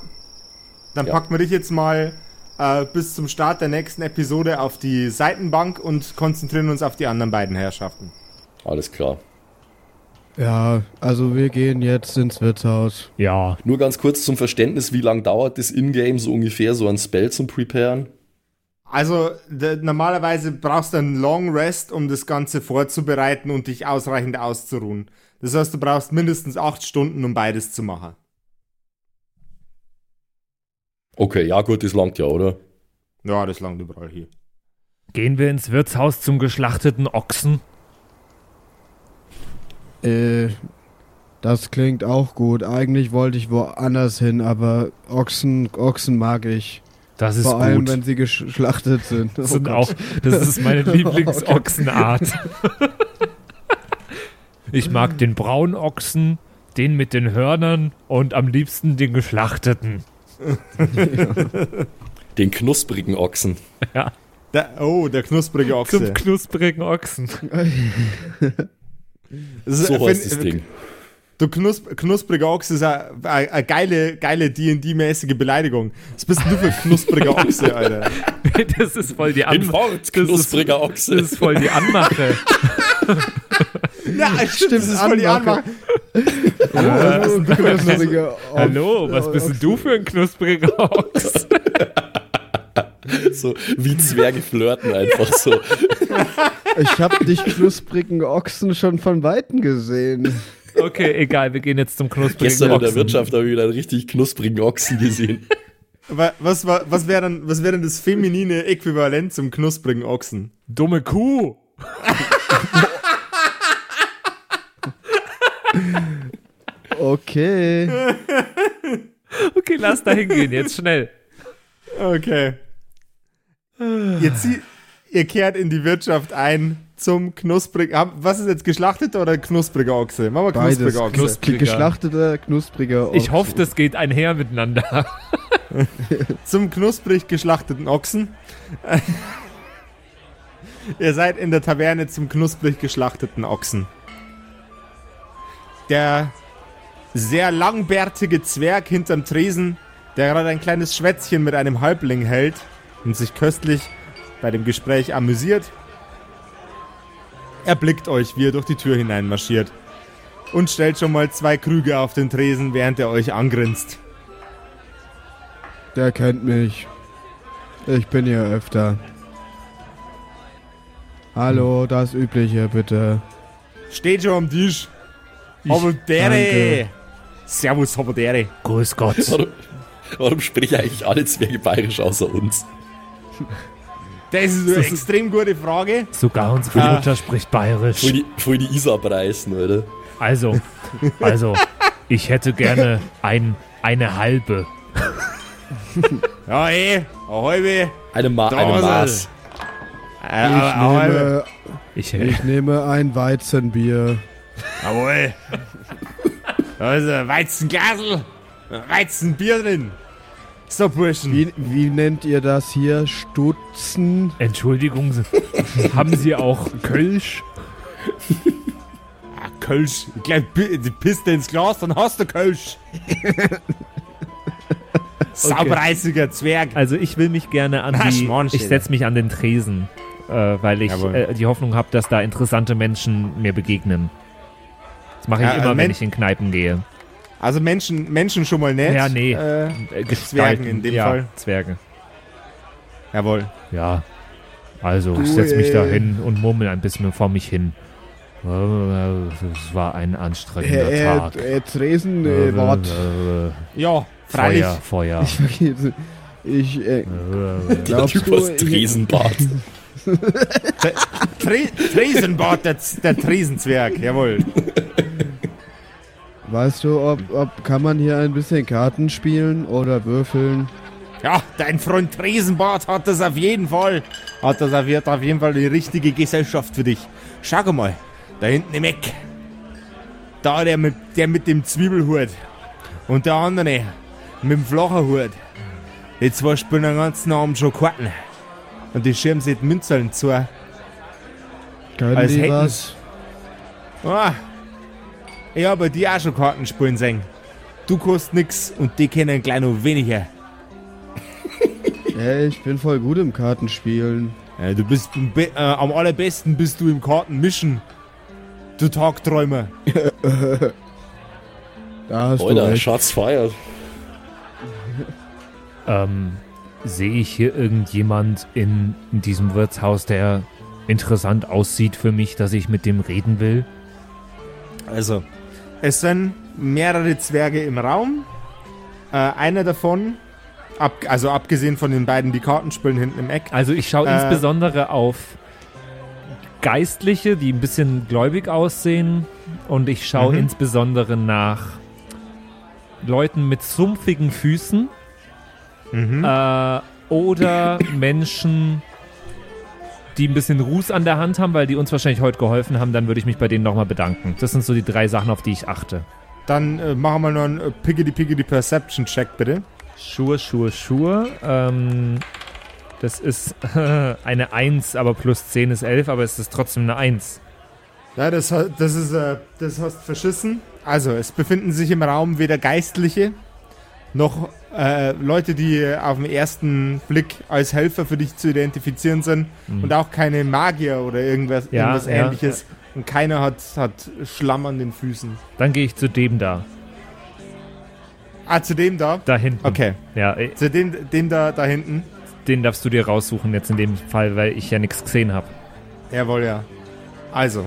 Dann Ja. packen wir dich jetzt mal äh, bis zum Start der nächsten Episode auf die Seitenbank und konzentrieren uns auf die anderen beiden Herrschaften. Alles klar. Ja, also wir gehen jetzt ins Wirtshaus. Ja, Nur ganz kurz zum Verständnis, wie lang dauert das Ingame so ungefähr, so ein Spell zum Preparen? Also normalerweise brauchst du einen Long Rest, um das Ganze vorzubereiten und dich ausreichend auszuruhen. Das heißt, du brauchst mindestens acht Stunden, um beides zu machen. Okay, ja gut, das langt ja, oder? Ja, das langt überall hier. gehen wir ins Wirtshaus zum geschlachteten Ochsen. Äh, das klingt auch gut. Eigentlich wollte ich woanders hin, aber Ochsen, Ochsen mag ich. Das ist Vor allem, gut. wenn sie geschlachtet sind. Das, Oh sind auch, das ist meine (laughs) Lieblingsochsenart. Ich mag den braunen Ochsen, den mit den Hörnern und am liebsten den geschlachteten. (laughs) Den knusprigen Ochsen. Ja, Der, oh, der knusprige Ochse. zum knusprigen Ochsen. (laughs) Das ist- So find- heißt das Ding. Du knusp knuspriger Ochse ist eine geile, geile D&D-mäßige Beleidigung. Was bist denn du für ein knuspriger Ochse, (laughs) Alter? Das ist voll die Anmache. Knuspriger Ochse. Das ist voll die Anmache. (laughs) Ja, stimmt, das ist voll die Anmache. Anmache. Oh, knusprige Ochs- Hallo, was bist denn du für ein knuspriger Ochs? (laughs) So wie Zwerge flirten einfach so. Ich habe dich knusprigen Ochsen schon von Weitem gesehen. Okay, egal, wir gehen jetzt zum knusprigen Gestern in der Ochsen. Wirtschaft habe ich wieder einen richtig knusprigen Ochsen gesehen. Wa- Was, wa- was wäre dann, was wär denn das feminine Äquivalent zum knusprigen Ochsen? Dumme Kuh. Okay. Okay, lass da hingehen, jetzt schnell. Okay. Zieht, ihr kehrt in die Wirtschaft ein zum knusprigen. Was ist jetzt geschlachteter oder knuspriger Ochse? Machen wir Beides. knuspriger Ochse. Knuspriger. Geschlachteter, knuspriger Ochsen. Ich hoffe, das geht einher miteinander. (laughs) zum knusprig geschlachteten Ochsen. (laughs) Ihr seid in der Taverne zum knusprig geschlachteten Ochsen. Der sehr langbärtige Zwerg hinterm Tresen, der gerade ein kleines Schwätzchen mit einem Halbling hält und sich köstlich bei dem Gespräch amüsiert, erblickt euch, wie ihr durch die Tür hineinmarschiert und stellt schon mal zwei Krüge auf den Tresen, während er euch angrinst. Der kennt mich. Ich bin hier öfter. Hallo, das Übliche, bitte. Steht schon am Tisch. Habudere. Servus, Habudere. Grüß Gott. Warum, warum sprechen eigentlich alle Zwerge bayerisch außer uns? (laughs) Das ist eine extrem gute Frage. Sogar unsere Ah. Mutter spricht bayerisch. Voll die, voll die Isar preisen, oder? Also, also, ich hätte gerne ein, eine halbe. (laughs) Ja, eh. Eine halbe. Eine, Ma eine Maß. Eine halbe. Ich Ich, nehme, ich nehme ein Weizenbier. Jawohl. Da ist ein Weizenglasel. Weizenbier drin. So, Burschen. Wie, wie nennt ihr das hier? Stutzen? Entschuldigung, (laughs) haben Sie auch Kölsch? Ah, Kölsch. Ich glaub, pi- die Piste ins Glas, dann hast du Kölsch. (laughs) Saubereisiger Zwerg. Also ich will mich gerne an die, ich setze mich an den Tresen, äh, weil ich äh, die Hoffnung habe, dass da interessante Menschen mir begegnen. Das mache ich Ja, äh, immer, wenn Men- ich in Kneipen gehe. Also Menschen, Menschen schon mal nett. Ja, nee. Äh, Äh. Zwergen in dem ja, Fall. Zwerge. jawohl. Ja. Also, ich Du, setze mich da äh, hin und murmel ein bisschen vor mich hin. Es war ein anstrengender Herr Tag. äh, äh, Tresen, äh, Wort. Äh, Ja, freilich. Feuer, Feuer. Ich vergesse. Ich, äh, Äh, Der Glaubst Typ du, aus ich- Tresenbad. (laughs) Tre Tresenbart, der, der Tresenzwerg, jawohl. Weißt du, ob, ob kann man hier ein bisschen Karten spielen oder würfeln? Ja, dein Freund Tresenbart hat das auf jeden Fall. Hat das auf, wird auf jeden Fall die richtige Gesellschaft für dich. Schau mal, da hinten im Eck. Da der mit, der mit dem Zwiebelhut. Und der andere mit dem flachen Hut. Die zwei spielen den ganzen Abend schon Karten. Und die schirmen sich die Münzeln zu. Können Als die hätten was? Ah, ich habe die auch schon Karten spielen sehen. Du kostet nix und die kennen gleich noch weniger. Ey, ich bin voll gut im Kartenspielen. Ja, du bist äh, am allerbesten bist du im Kartenmischen. Du Tagträumer. (laughs) Da hast du Alter, recht. Shots fired. Ähm, sehe ich hier irgendjemand in, in diesem Wirtshaus, der interessant aussieht für mich, dass ich mit dem reden will? Also, es sind mehrere Zwerge im Raum. Äh, einer davon, ab, also abgesehen von den beiden, die Karten spielen hinten im Eck. Also ich schaue Äh. insbesondere auf Geistliche, die ein bisschen gläubig aussehen. Und ich schaue Mhm. insbesondere nach Leuten mit sumpfigen Füßen Mhm. äh, oder (coughs) Menschen, die ein bisschen Ruß an der Hand haben, weil die uns wahrscheinlich heute geholfen haben. Dann würde ich mich bei denen nochmal bedanken. Das sind so die drei Sachen, auf die ich achte. Dann äh, machen wir noch einen äh, Piggity Piggity Perception Check, bitte. Schuhe, Schuhe, Schuhe. Ähm, das ist (laughs) eine 1, aber plus 10 ist 11, aber es ist trotzdem eine 1. Ja, das, das ist, äh, das hast verschissen. Also, es befinden sich im Raum weder Geistliche noch äh, Leute, die auf den ersten Blick als Helfer für dich zu identifizieren sind und auch keine Magier oder irgendwas, Ja, irgendwas ja. ähnliches. Und keiner hat, hat Schlamm an den Füßen. Dann gehe ich zu dem da. Ah, zu dem da? Da hinten. Okay. Ja, äh, Zu dem, dem da, da hinten? den darfst du dir raussuchen jetzt in dem Fall, weil ich ja nichts gesehen habe. Jawohl, ja. Also.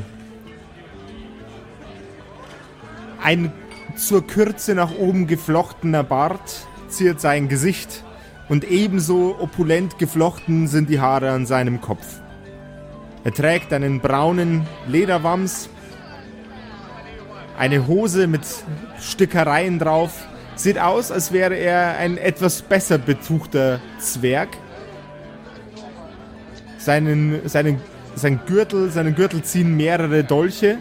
Ein zur Kürze nach oben geflochtener Bart ziert sein Gesicht und ebenso opulent geflochten sind die Haare an seinem Kopf. Er trägt einen braunen Lederwams, eine Hose mit Stickereien drauf. Sieht aus, als wäre er ein etwas besser betuchter Zwerg. Seinen, seinen, sein Gürtel, seinen Gürtel ziehen mehrere Dolche,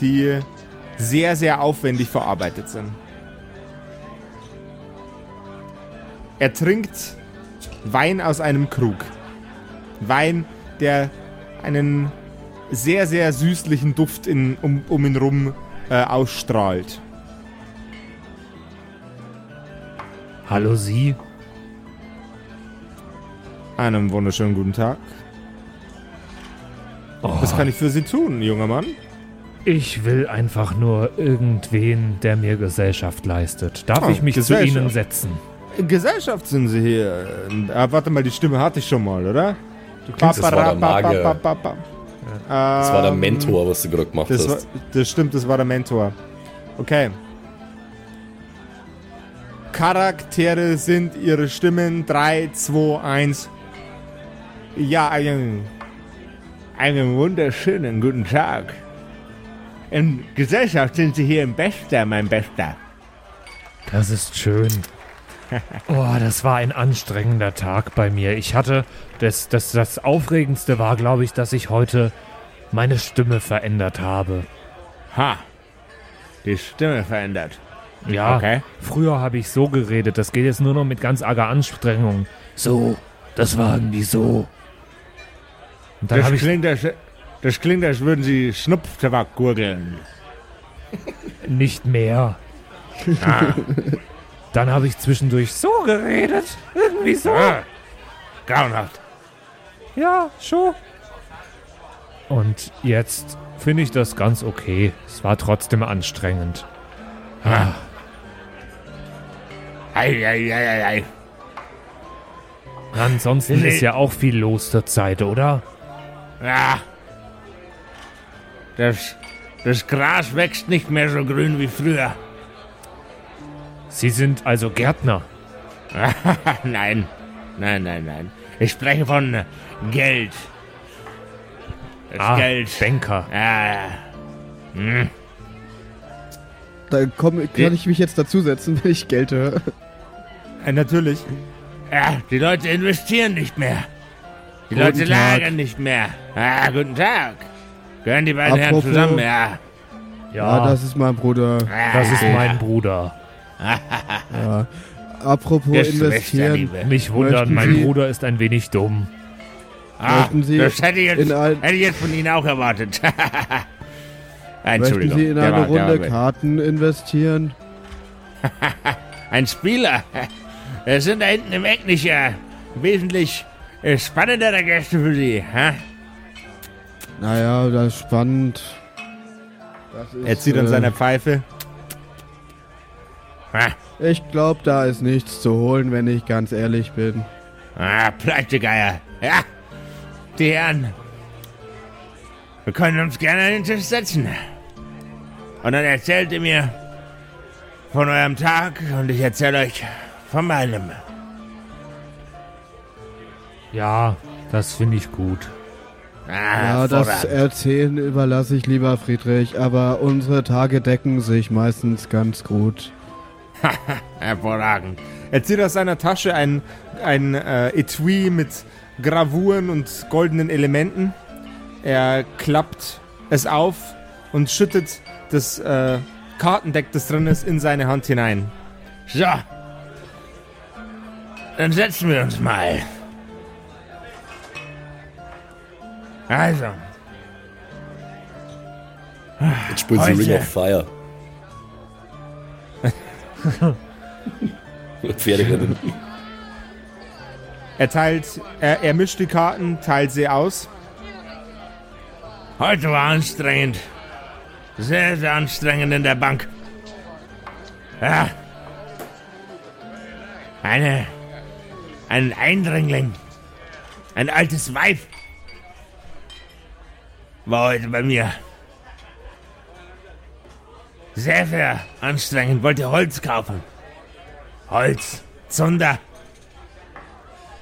die sehr, sehr aufwendig verarbeitet sind. Er trinkt Wein aus einem Krug. Wein, der einen sehr, sehr süßlichen Duft in, um, um ihn rum äh, ausstrahlt. Hallo Sie. Einen wunderschönen guten Tag. Was kann ich für Sie tun, junger Mann? Ich will einfach nur irgendwen, der mir Gesellschaft leistet. Darf Oh, ich mich zu. Ihnen setzen? Gesellschaft sind Sie hier. Ah, warte mal, die Stimme hatte ich schon mal, oder? Du klingst- Das war der Magier. Das war der Ähm, Mentor, was du gerade gemacht Das, war, hast. das stimmt, das war der Mentor. Okay. Charaktere sind ihre Stimmen. 3, 2, 1. Ja, einen, einen wunderschönen guten Tag. In Gesellschaft sind Sie hier im Bester, mein Bester. Das ist schön. (laughs) Oh, das war ein anstrengender Tag bei mir. Ich hatte, das, das, das Aufregendste war, glaube ich, dass ich heute meine Stimme verändert habe. Ha. Die Stimme verändert. Ja, Okay. früher habe ich so geredet. Das geht jetzt nur noch mit ganz arger Anstrengung. So, das war irgendwie so. Und dann Das habe ich klingt, als, das klingt, als würden Sie Schnupftabak gurgeln. nicht mehr. Dann habe ich zwischendurch so geredet. Irgendwie so. Ah, grauenhaft. Ja, schon. Und jetzt finde ich das ganz okay. Es war trotzdem anstrengend. Ei, ei, ei, ei. Ansonsten Nee. ist ja auch viel los zur Zeit, oder? Ja. Das, das Gras wächst nicht mehr so grün wie früher. Sie sind also Gärtner. (laughs) nein, nein, nein, nein. Ich spreche von äh, Geld. Das Ah, Geld. Banker. Ja, ja. Hm. Da komm, kann ich mich jetzt dazusetzen, (laughs) wenn ich Geld höre. Äh, natürlich. Ja, die Leute investieren nicht mehr. Die Guten Leute Tag. lagern nicht mehr. Ah, guten Tag. Gehören die beiden Herren Apropos- zusammen? Ja. Ja, Ja, das ist mein Bruder. das ist mein Bruder. (laughs) Ja. Apropos Das investieren. Mich wundert, Möchten mein Sie- Bruder ist ein wenig dumm. Ah, Möchten Sie das hätte ich, jetzt, hätte ich jetzt von Ihnen auch erwartet. (laughs) Möchten Entschuldigung. Sie in der eine war- der Runde Karten investieren? (laughs) Ein Spieler. Wir sind da hinten im Eck nicht, äh, wesentlich spannendere Gäste für Sie. Hä? Naja, das ist spannend. Das ist, Er zieht an äh, seiner Pfeife. Ich glaube, da ist nichts zu holen, wenn ich ganz ehrlich bin. ah, Pleitegeier. Ja, die Herren. Wir können uns gerne an den Tisch setzen. Und dann erzählt ihr mir von eurem Tag und ich erzähle euch von meinem. Ja, das finde ich gut. Ah, Ja, das. Erzählen überlasse ich lieber Friedrich, aber unsere Tage decken sich meistens ganz gut. (laughs) Hervorragend. Er zieht aus seiner Tasche ein, ein äh, Etui mit Gravuren und goldenen Elementen. Er klappt es auf und schüttet das äh, Kartendeck, das drin ist, in seine Hand hinein. So. Dann setzen wir uns mal. Also, Jetzt spielen sie. Ring of Fire. Pferderennen. er teilt, er, er mischt die Karten, teilt sie aus. Heute war anstrengend. Sehr, sehr anstrengend in der Bank. Ja. Eine. Ein Eindringling. Ein altes Weib. War heute bei mir. Sehr, sehr anstrengend. Wollte Holz kaufen. Holz. Zunder.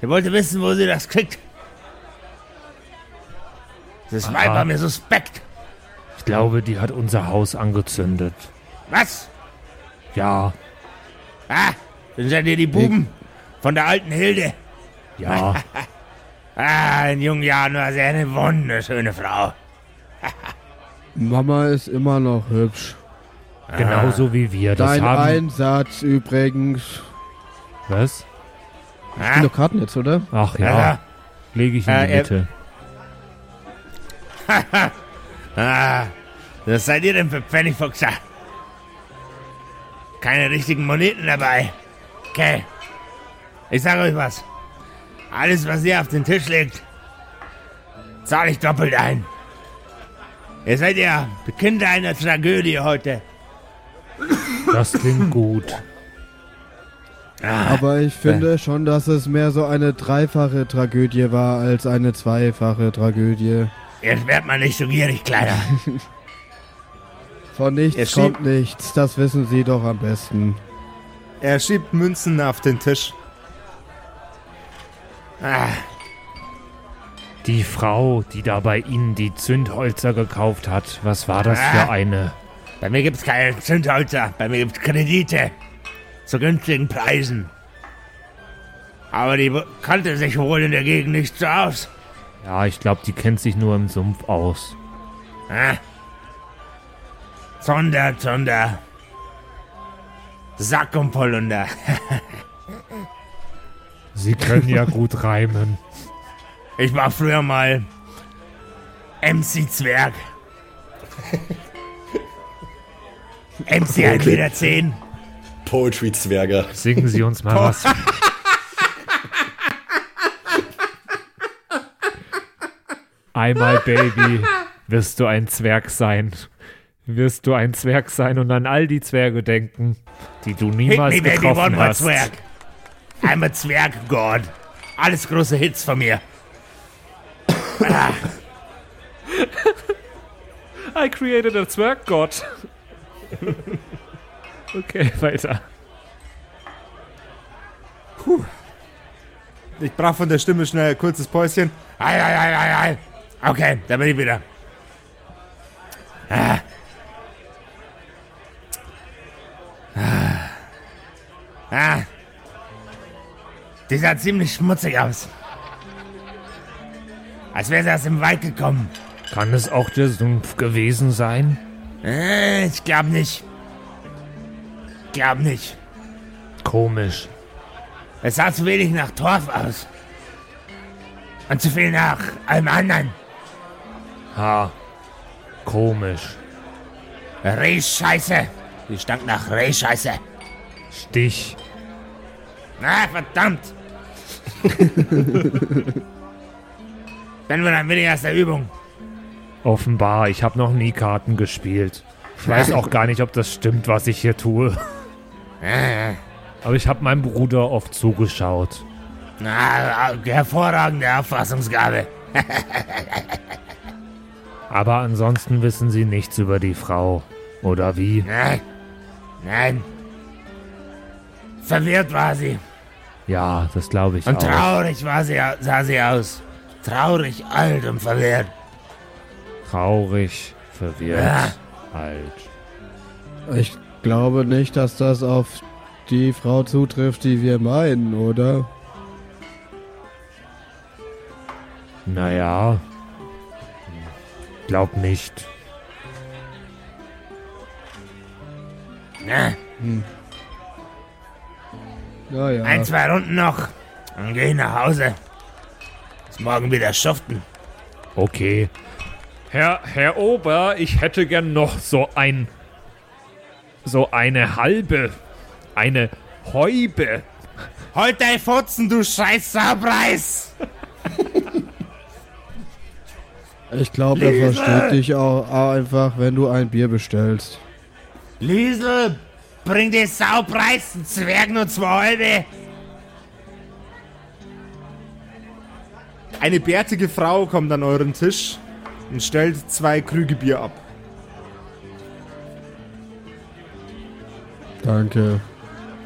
Sie wollte wissen, wo sie das kriegt. Das Weib war mir suspekt. Ich glaube, die hat unser Haus angezündet. Was? Ja, Ah, dann seid ihr die Buben von der alten Hilde. ja. (laughs) Ah, in jungen Jahren war sie eine wunderschöne Frau. Mama ist immer noch hübsch. Genauso wie wir. Das Dein haben. Einsatz übrigens. Was? Ah, Noch Karten jetzt, oder? Ach ja. ja. Lege ich in die Mitte. (laughs) ah, was seid ihr denn für Pfennigfuchser? Keine richtigen Moneten dabei. Okay. Ich sage euch was. Alles, was ihr auf den Tisch legt, zahle ich doppelt ein. Ihr seid ja die Kinder einer Tragödie heute. Das klingt gut. Aber ich finde schon, dass es mehr so eine dreifache Tragödie war als eine zweifache Tragödie. Jetzt werdet mal nicht so gierig, Kleiner. (laughs) Von Er nichts schiebt- kommt nichts, das wissen Sie doch am besten. Er schiebt Münzen auf den Tisch. Ah, Die Frau, die da bei Ihnen die Zündholzer gekauft hat, was war das für Ah. eine? bei mir gibt's keine Zündholzer, bei mir gibt's Kredite. Zu günstigen Preisen. Aber die kannte sich wohl in der Gegend nicht so aus. Ja, ich glaube, die kennt sich nur im Sumpf aus. Ah. Zunder, Zunder. Sack und Polunder. (laughs) Sie können ja gut reimen. Ich war früher mal MC Zwerg. MC 1 Meter 10. Poetry-Zwerger. Singen Sie uns mal was. (laughs) Einmal, Baby, wirst du ein Zwerg sein. Wirst du ein Zwerg sein und an all die Zwerge denken, die du Hit niemals me, baby, one getroffen more hast. Zwerg. I'm a Zwerg God. Alles große Hits von mir. I created a Zwerggott. okay, weiter. Ich brauche von der Stimme schnell ein kurzes Päuschen. Ei, ei, ei, ei, ei. Okay, da bin ich wieder. Ah. Ah. Ah. Die sah ziemlich schmutzig aus. Als wäre sie aus dem Wald gekommen. Kann es auch der Sumpf gewesen sein? Äh, ich glaube nicht. Glaub nicht. Komisch. Es sah zu wenig nach Torf aus. Und zu viel nach allem anderen. Ha. Komisch. Rehscheiße. Die stank nach Rehscheiße. Stich. Ah, verdammt. (laughs) Dann wir dann wieder aus der Übung. Offenbar, ich habe noch nie Karten gespielt. Ich weiß auch gar nicht, ob das stimmt, was ich hier tue. (laughs) Aber ich habe meinem Bruder oft zugeschaut. Na, hervorragende Auffassungsgabe. (laughs) Aber ansonsten wissen sie nichts über die Frau. Oder wie? Nein. Nein. Verwirrt war sie. Ja, das glaube ich Und auch. traurig war sie, sah sie aus. Traurig, alt und verwirrt. Traurig, verwirrt, Ja. alt. Ich glaube nicht, dass das auf die Frau zutrifft, die wir meinen, oder? Naja. Glaub nicht. Na, Naja. ein, zwei Runden noch. Dann geh ich nach Hause. Morgen wieder schuften. Okay. Herr, Herr Ober, ich hätte gern noch so ein. So eine halbe. Eine Häube. Halt dein Fotzen, du scheiß Saupreis! Ich glaube, er versteht dich auch, auch einfach, wenn du ein Bier bestellst. Liesel, bring die Saupreis, einen Zwerg nur zwei halbe. Eine bärtige Frau kommt an euren Tisch und stellt zwei Krüge Bier ab. Danke.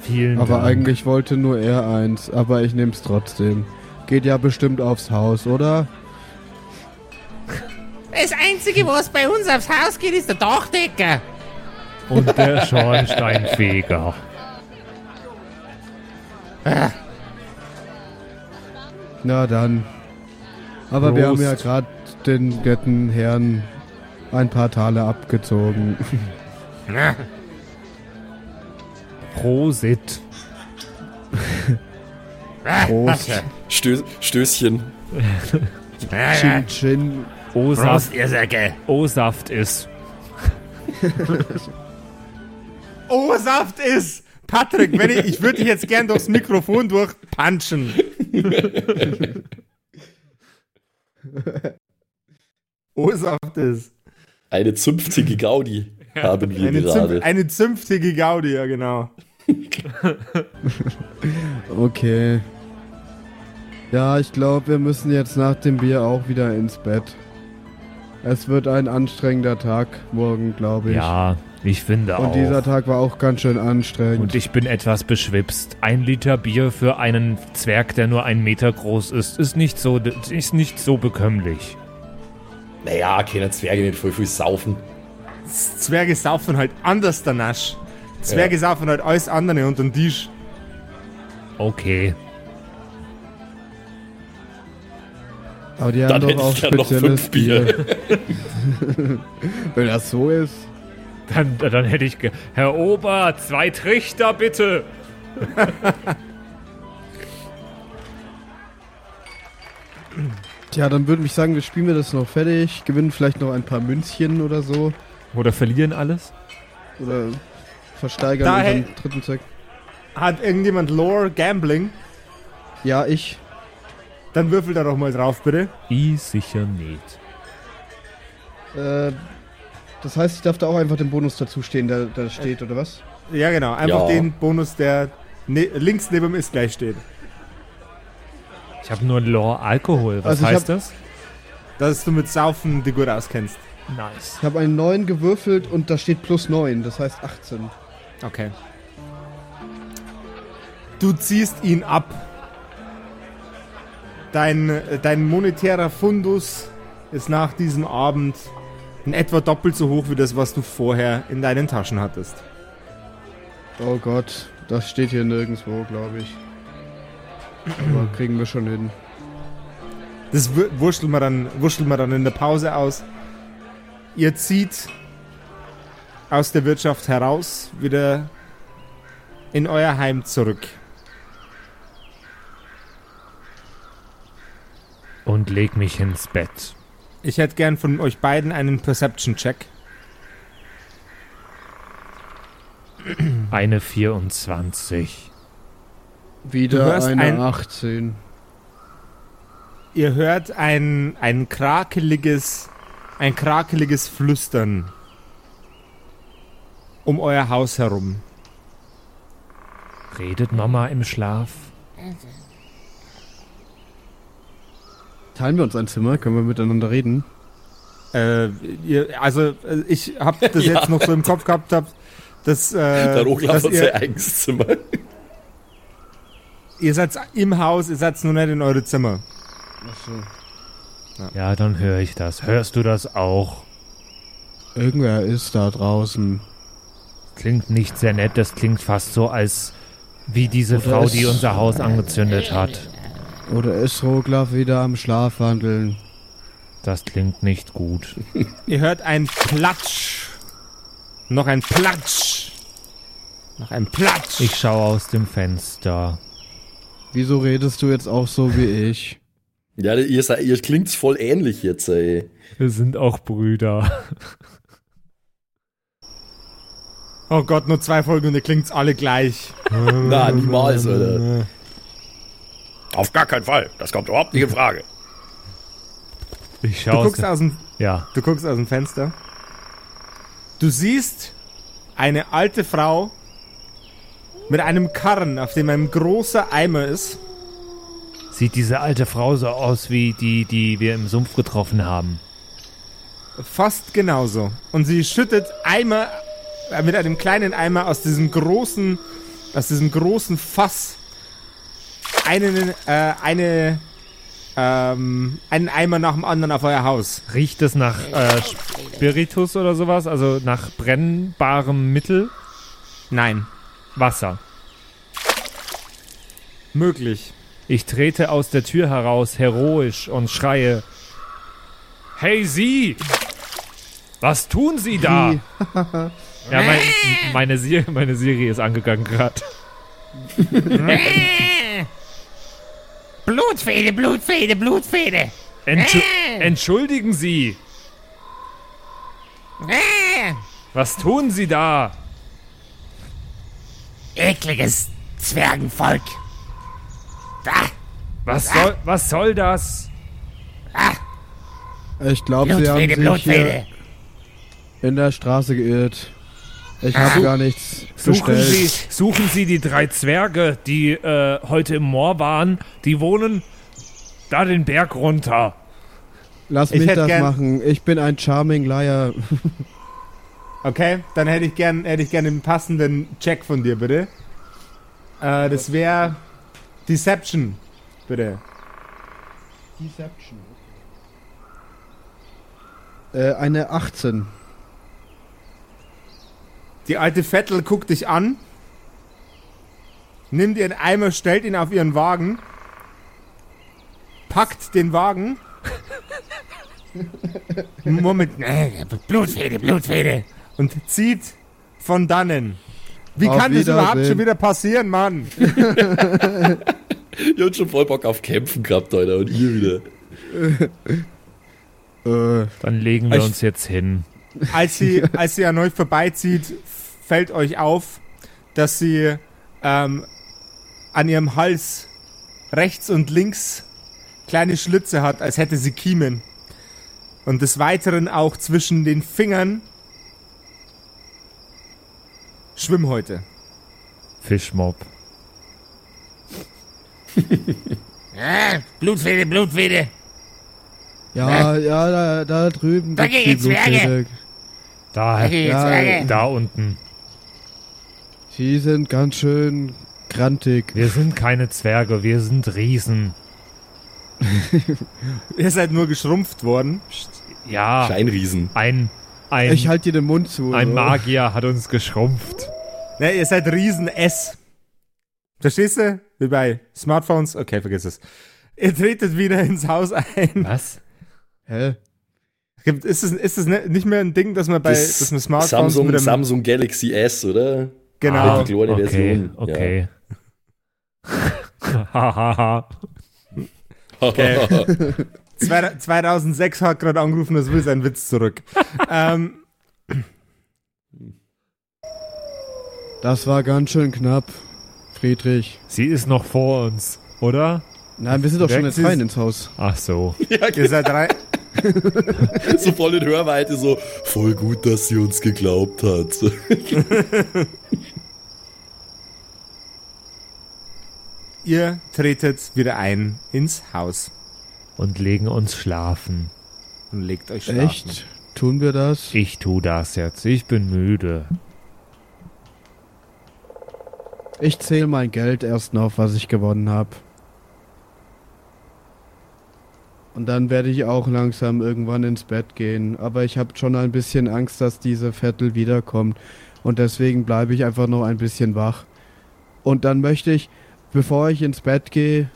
Vielen Aber Dank. eigentlich wollte nur er eins, aber ich nehm's trotzdem. Geht ja bestimmt aufs Haus, oder? Das Einzige, was bei uns aufs Haus geht, ist der Dachdecker. Und der Schornsteinfeger. (laughs) Na dann. Aber wir haben Prost. ja gerade den netten Herrn ein paar Tale abgezogen. (laughs) Prosit. Prost. Stö Stößchen. Chin Chin. O-Saft, Prost, ihr Säcke. O-Saft ist. Oh, Saft ist! Patrick, wenn ich, ich würde dich jetzt gern durchs Mikrofon durchpunchen. (laughs) (laughs) oh, Saft ist. Eine zünftige Gaudi (laughs) haben wir Eine, gerade. zünf, eine zünftige Gaudi, ja genau. (laughs) Okay. Ja, ich glaube, wir müssen jetzt nach dem Bier auch wieder ins Bett. Es wird ein anstrengender Tag morgen, glaube ich. Ja, ich finde auch. Und dieser Tag war auch ganz schön anstrengend. Und ich bin etwas beschwipst. Ein Liter Bier für einen Zwerg, der nur einen Meter groß ist, ist nicht so, ist nicht so bekömmlich. Naja, können Zwerge nicht voll viel saufen. Zwerge saufen halt anders der Nasch. Zwerge saufen halt alles andere unter den Tisch. Okay. Aber die Dann haben hätte doch auch ich gern noch spezielles fünf Bier. (laughs) Wenn das so ist. Dann, dann hätte ich. Ge Herr Ober, zwei Trichter bitte. Tja, dann würde ich sagen, wir spielen wir das noch fertig, gewinnen vielleicht noch ein paar Münzchen oder so. Oder verlieren alles? Oder versteigern Daher- unseren dritten Zweck. Hat irgendjemand Lore Gambling? Ja, ich. Dann würfel da doch mal drauf, bitte. Ich sicher nicht. Äh, das heißt, ich darf da auch einfach den Bonus dazu stehen, der da steht, oder was? Ja, genau. Einfach Ja. den Bonus, der ne links neben dem ist gleich steht. Ich habe nur Lore Alkohol. Was Also heißt das? Dass du mit Saufen die gut auskennst. Nice. Ich habe einen 9 gewürfelt und da steht plus 9, das heißt 18. Okay. Du ziehst ihn ab. Dein, äh, dein monetärer Fundus ist nach diesem Abend in etwa doppelt so hoch wie das, was du vorher in deinen Taschen hattest. Oh Gott, das steht hier nirgendwo, glaube ich. Aber (clears throat) kriegen wir schon hin. Das wur- wurschteln wir dann, wurschteln wir dann in der Pause aus. Ihr zieht aus der Wirtschaft heraus, wieder in euer Heim zurück. Und leg mich ins Bett. Ich hätte gern von euch beiden einen Perception-Check. Eine 24. Du Wieder eine ein- 18. ihr hört ein, ein krakeliges, ein krakeliges Flüstern um euer Haus herum. Redet Mama im Schlaf? Teilen wir uns ein Zimmer? Können wir miteinander reden? Äh, ihr, also äh, ich hab (laughs) das Ja. jetzt noch so im Kopf gehabt, hab, dass, äh, Roglaf dass sein ihr, eigenes Zimmer. ihr seid im Haus, ihr seid nur nicht in eure Zimmer. Ja, dann höre ich das. Hörst du das auch? Irgendwer ist da draußen. Klingt nicht sehr nett, das klingt fast so, als wie diese Oder Frau, die unser Haus angezündet hat. Oder ist Roglaf wieder am Schlafwandeln? Das klingt nicht gut. (laughs) Ihr hört ein Platsch. Noch ein Platsch. Noch ein Platsch. Ich schaue aus dem Fenster. Wieso redest du jetzt auch so wie ich? Ja, ihr, seid- ihr klingt's voll ähnlich jetzt, ey. Wir sind auch Brüder. oh Gott, nur zwei Folgen und ihr klingt's alle gleich. Na, niemals, Alter. Auf gar keinen Fall. Das kommt überhaupt nicht in (laughs) Frage. Ich Du schaue aus guckst, aus dem, Ja. du guckst aus dem Fenster. Du siehst eine alte Frau mit einem Karren, auf dem ein großer Eimer ist. Sieht diese alte Frau so aus wie die, die wir im Sumpf getroffen haben? Fast genauso. Und sie schüttet Eimer äh, mit einem kleinen Eimer aus diesem großen, aus diesem großen Fass einen, äh, eine, ähm, einen Eimer nach dem anderen auf euer Haus. Riecht es nach äh, Spiritus oder sowas? Also nach brennbarem Mittel? Nein, Wasser. möglich. Ich trete aus der Tür heraus, heroisch, und schreie: Hey Sie! Was tun Sie da? ja, mein, meine, Siri, meine Siri ist angegangen gerade. (laughs) (laughs) Blutfede, Blutfede, Blutfede. Entschu Entschuldigen Sie! Was tun Sie da? Ekliges Zwergenvolk. Da, Was soll, was soll das? Ich glaube, sie haben sich hier in der Straße geirrt. Ich habe gar nichts Suchen bestellt. Sie, suchen Sie die drei Zwerge, die äh, heute im Moor waren. Die wohnen da den Berg runter. Lass Ich mich das gern- machen. Ich bin ein Charming Liar. (laughs) Okay, dann hätte ich gern, hätte ich gern einen passenden Check von dir, bitte. Äh, das wäre Deception, bitte. Deception. Äh, eine 18. Die alte Vettel guckt dich an, nimmt ihren Eimer, stellt ihn auf ihren Wagen, packt den Wagen. (laughs) Moment, Äh, Blutfede, Blutfede. und zieht von dannen. Wie Auf kann das überhaupt schon wieder passieren, Mann? (laughs) Ihr habt schon voll Bock auf Kämpfen gehabt, Alter. Und ihr wieder. Äh, Dann legen wir Ich- uns jetzt hin. Als sie, (laughs) als sie an euch vorbeizieht, fällt euch auf, dass sie ähm, an ihrem Hals rechts und links kleine Schlitze hat, als hätte sie Kiemen. Und des Weiteren auch zwischen den Fingern Schwimmhäute. Fischmob. Äh, Blutfede, Blutfede. ja, ja, da, da drüben Da gehen Zwerge. Da, Ja, Zwerge. da unten. Die sind ganz schön grantig. Wir sind keine Zwerge, wir sind Riesen. (laughs) Ihr seid nur geschrumpft worden. Ja, Scheinriesen. ein, ein, Ich halte dir den Mund zu. ein so. Magier hat uns geschrumpft. Ne, ihr seid Riesen S. Verstehst du? Wie bei Smartphones. Okay, vergiss es. Ihr tretet wieder ins Haus ein. Was? Hä? Gibt- Ist es, ist es ne- nicht mehr ein Ding, dass man bei Das dass man Smartphones Samsung, mit einem, Samsung Galaxy S, oder? genau. die kleine okay, Version. okay. Hahaha. (laughs) (laughs) Okay. Zwei- 2006 hat gerade angerufen, das will sein Witz zurück. (laughs) ähm, Das war ganz schön knapp, Friedrich. Sie ist noch vor uns, oder? Nein, wir sind doch schon jetzt rein ins Haus. Ach so. Ihr seid rein. (laughs) So voll in Hörweite, so voll gut, dass sie uns geglaubt hat. (laughs) Ihr tretet wieder ein ins Haus Und legen uns schlafen. und legt euch schlafen. Echt? Tun wir das? Ich tu das jetzt. Ich bin müde. Ich zähle mein Geld erst noch, was ich gewonnen habe. Und dann werde ich auch langsam irgendwann ins Bett gehen. Aber ich habe schon ein bisschen Angst, dass diese Vettel wiederkommt. Und deswegen bleibe ich einfach noch ein bisschen wach. Und dann möchte ich, bevor ich ins Bett gehe,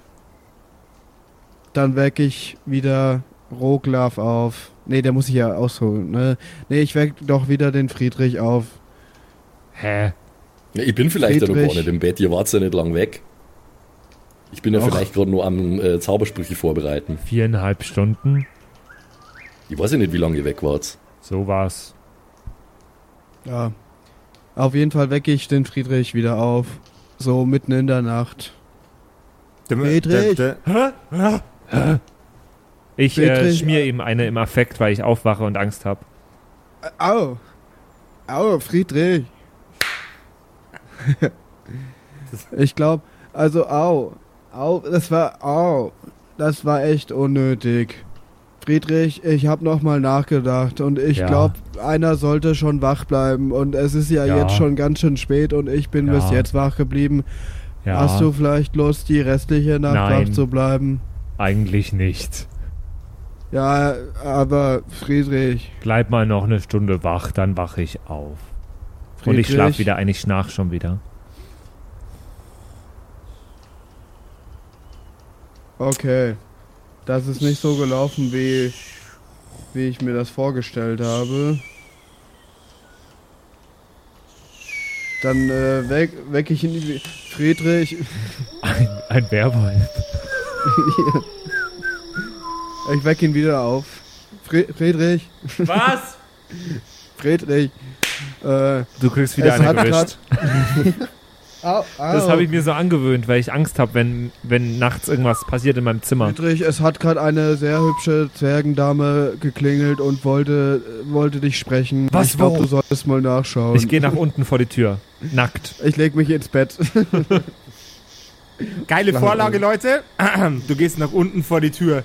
dann wecke ich wieder Roglaf auf. Nee, der muss ich ja ausholen, ne? Nee, ich wecke doch wieder den Friedrich auf. Hä? Ja, ich bin vielleicht ja noch gar Friedrich. nicht im Bett, ihr wart ja nicht lang weg. Ich bin ja Ach. vielleicht gerade nur am äh, Zaubersprüche vorbereiten. Viereinhalb Stunden? Ich weiß ja nicht, wie lange ihr weg wart. So war's. Ja. Auf jeden Fall wecke ich den Friedrich wieder auf. So mitten in der Nacht. Der- Friedrich! der- der- Ich äh, schmier ihm eine im Affekt, weil ich aufwache und Angst habe. Au! Au, Friedrich! (laughs) ich glaube, also au. Au, das war au. Das war echt unnötig. Friedrich, ich habe noch mal nachgedacht und ich Ja. glaube, einer sollte schon wach bleiben und es ist ja, Ja. jetzt schon ganz schön spät und ich bin Ja. bis jetzt wach geblieben. Hast du vielleicht Lust, die restliche Nacht Nein. wach zu bleiben? eigentlich nicht. Ja, aber Friedrich, Bleib mal noch eine Stunde wach, dann wache ich auf. Und ich Friedrich, schlaf wieder ein, ich schnarch schon wieder. Okay. Das ist nicht so gelaufen, wie, wie ich mir das vorgestellt habe. Dann äh, weck, weck ich ihn. wie- Friedrich. Ein, ein Werwolf. (laughs) ich weck ihn wieder auf. Fri Friedrich. Was? (laughs) Friedrich. Äh, Du kriegst wieder eine hat. (laughs) au, au. Das habe ich mir so angewöhnt, weil ich Angst habe, wenn, wenn nachts irgendwas passiert in meinem Zimmer. Friedrich, es hat gerade eine sehr hübsche Zwergendame geklingelt und wollte, wollte dich sprechen. Was, ich glaube, wo? du solltest mal nachschauen. Ich gehe nach unten vor die Tür. Nackt. Ich leg mich ins Bett. (laughs) Geile Vorlage, Leute. (clears throat) Du gehst nach unten vor die Tür,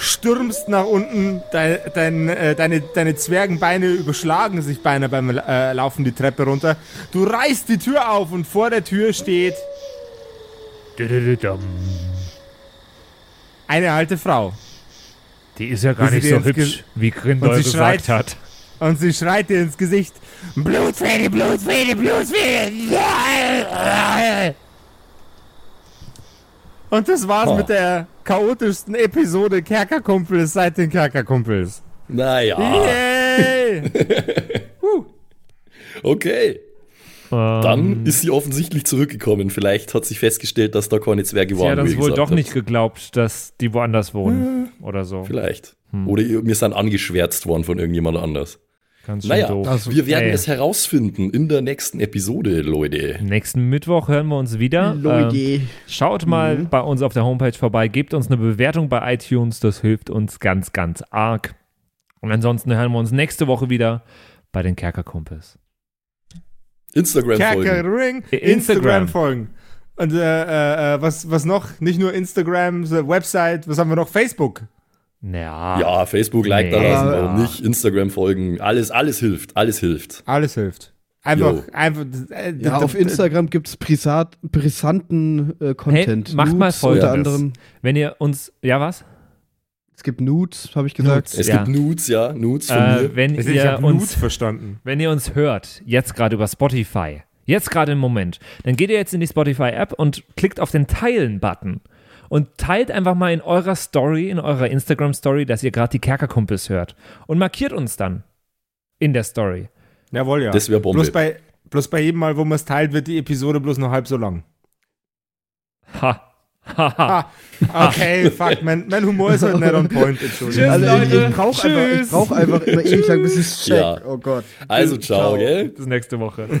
stürmst nach unten, dein, dein, äh, deine, deine Zwergenbeine überschlagen sich beinahe beim äh, Laufen die Treppe runter. Du reißt die Tür auf und vor der Tür steht eine alte Frau. Die ist ja gar nicht so hübsch, wie Grindel Und sie gesagt schreit- hat. Und sie schreit dir ins Gesicht: Blutfede, Blutfede, Blutfede! Und das war's Oh. mit der chaotischsten Episode Kerkerkumpels seit den Kerkerkumpels. Naja, Yay! (laughs) okay. Ähm, Dann ist sie offensichtlich zurückgekommen. Vielleicht hat sich festgestellt, dass da keine Zwerge sie waren. hat wie uns ihr wohl doch habt. nicht geglaubt, dass die woanders wohnen. Oder so. Vielleicht. Hm. Oder wir sind angeschwärzt worden von irgendjemand anders. Ganz schön Naja, doof. Also, wir werden ey. es herausfinden in der nächsten Episode, Leute. Nächsten Mittwoch hören wir uns wieder. Ähm, Leute. schaut mal bei uns auf der Homepage vorbei, gebt uns eine Bewertung bei iTunes, das hilft uns ganz, ganz arg. Und ansonsten hören wir uns nächste Woche wieder bei den Kerkerkumpels. Instagram-Folgen. Kerkerring, Äh, Instagram. Instagram folgen. Und äh, äh, äh, was, was noch? Nicht nur Instagram, Website, was haben wir noch? Facebook. Ja. Ja, Facebook like da Nee. lassen, Ja. warum nicht? Instagram-Folgen. Alles, alles hilft. Alles hilft. Alles hilft. Einfach, Jo. einfach. Äh, Ja, auf Instagram gibt's brisat, brisanten äh, Content. Hey, macht mal Nudes Folgendes. Unter anderem. Wenn ihr uns, ja was? Es gibt Nudes, habe ich gesagt. Es Ja. gibt Nudes, ja, Nudes von Äh, mir. wenn Ich ihr habe Nudes uns verstanden. Wenn ihr uns hört, jetzt gerade über Spotify, jetzt gerade im Moment, dann geht ihr jetzt in die Spotify-App und klickt auf den Teilen-Button und teilt einfach mal in eurer Story, in eurer Instagram-Story, dass ihr gerade die Kerkerkumpels hört und markiert uns dann in der Story. Jawohl, ja. Das wäre Bombe. bloß bei, bloß bei jedem Mal, wo man es teilt, wird die Episode bloß noch halb so lang. Ha. Haha. Ah, okay, fuck, mein, mein Humor ist halt nicht on point, Entschuldigung. Tschüss. Also ich, Leute. ich brauche einfach, ich Tschüss. brauch einfach immer ewig lang, bis es checkt. Ja. Oh Gott. Also, ciao, gell? Bis nächste Woche.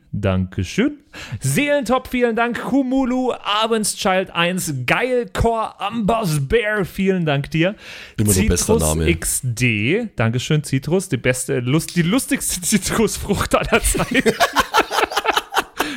Dankeschön. Seelentop, vielen Dank. Kumulu, Abendschild 1, Geilcore, Amboss Bear, vielen Dank dir. Immer noch bester Citrus Name. XD, Dankeschön, Citrus, die beste, Lust, die lustigste (laughs) Zitrusfrucht aller Zeiten.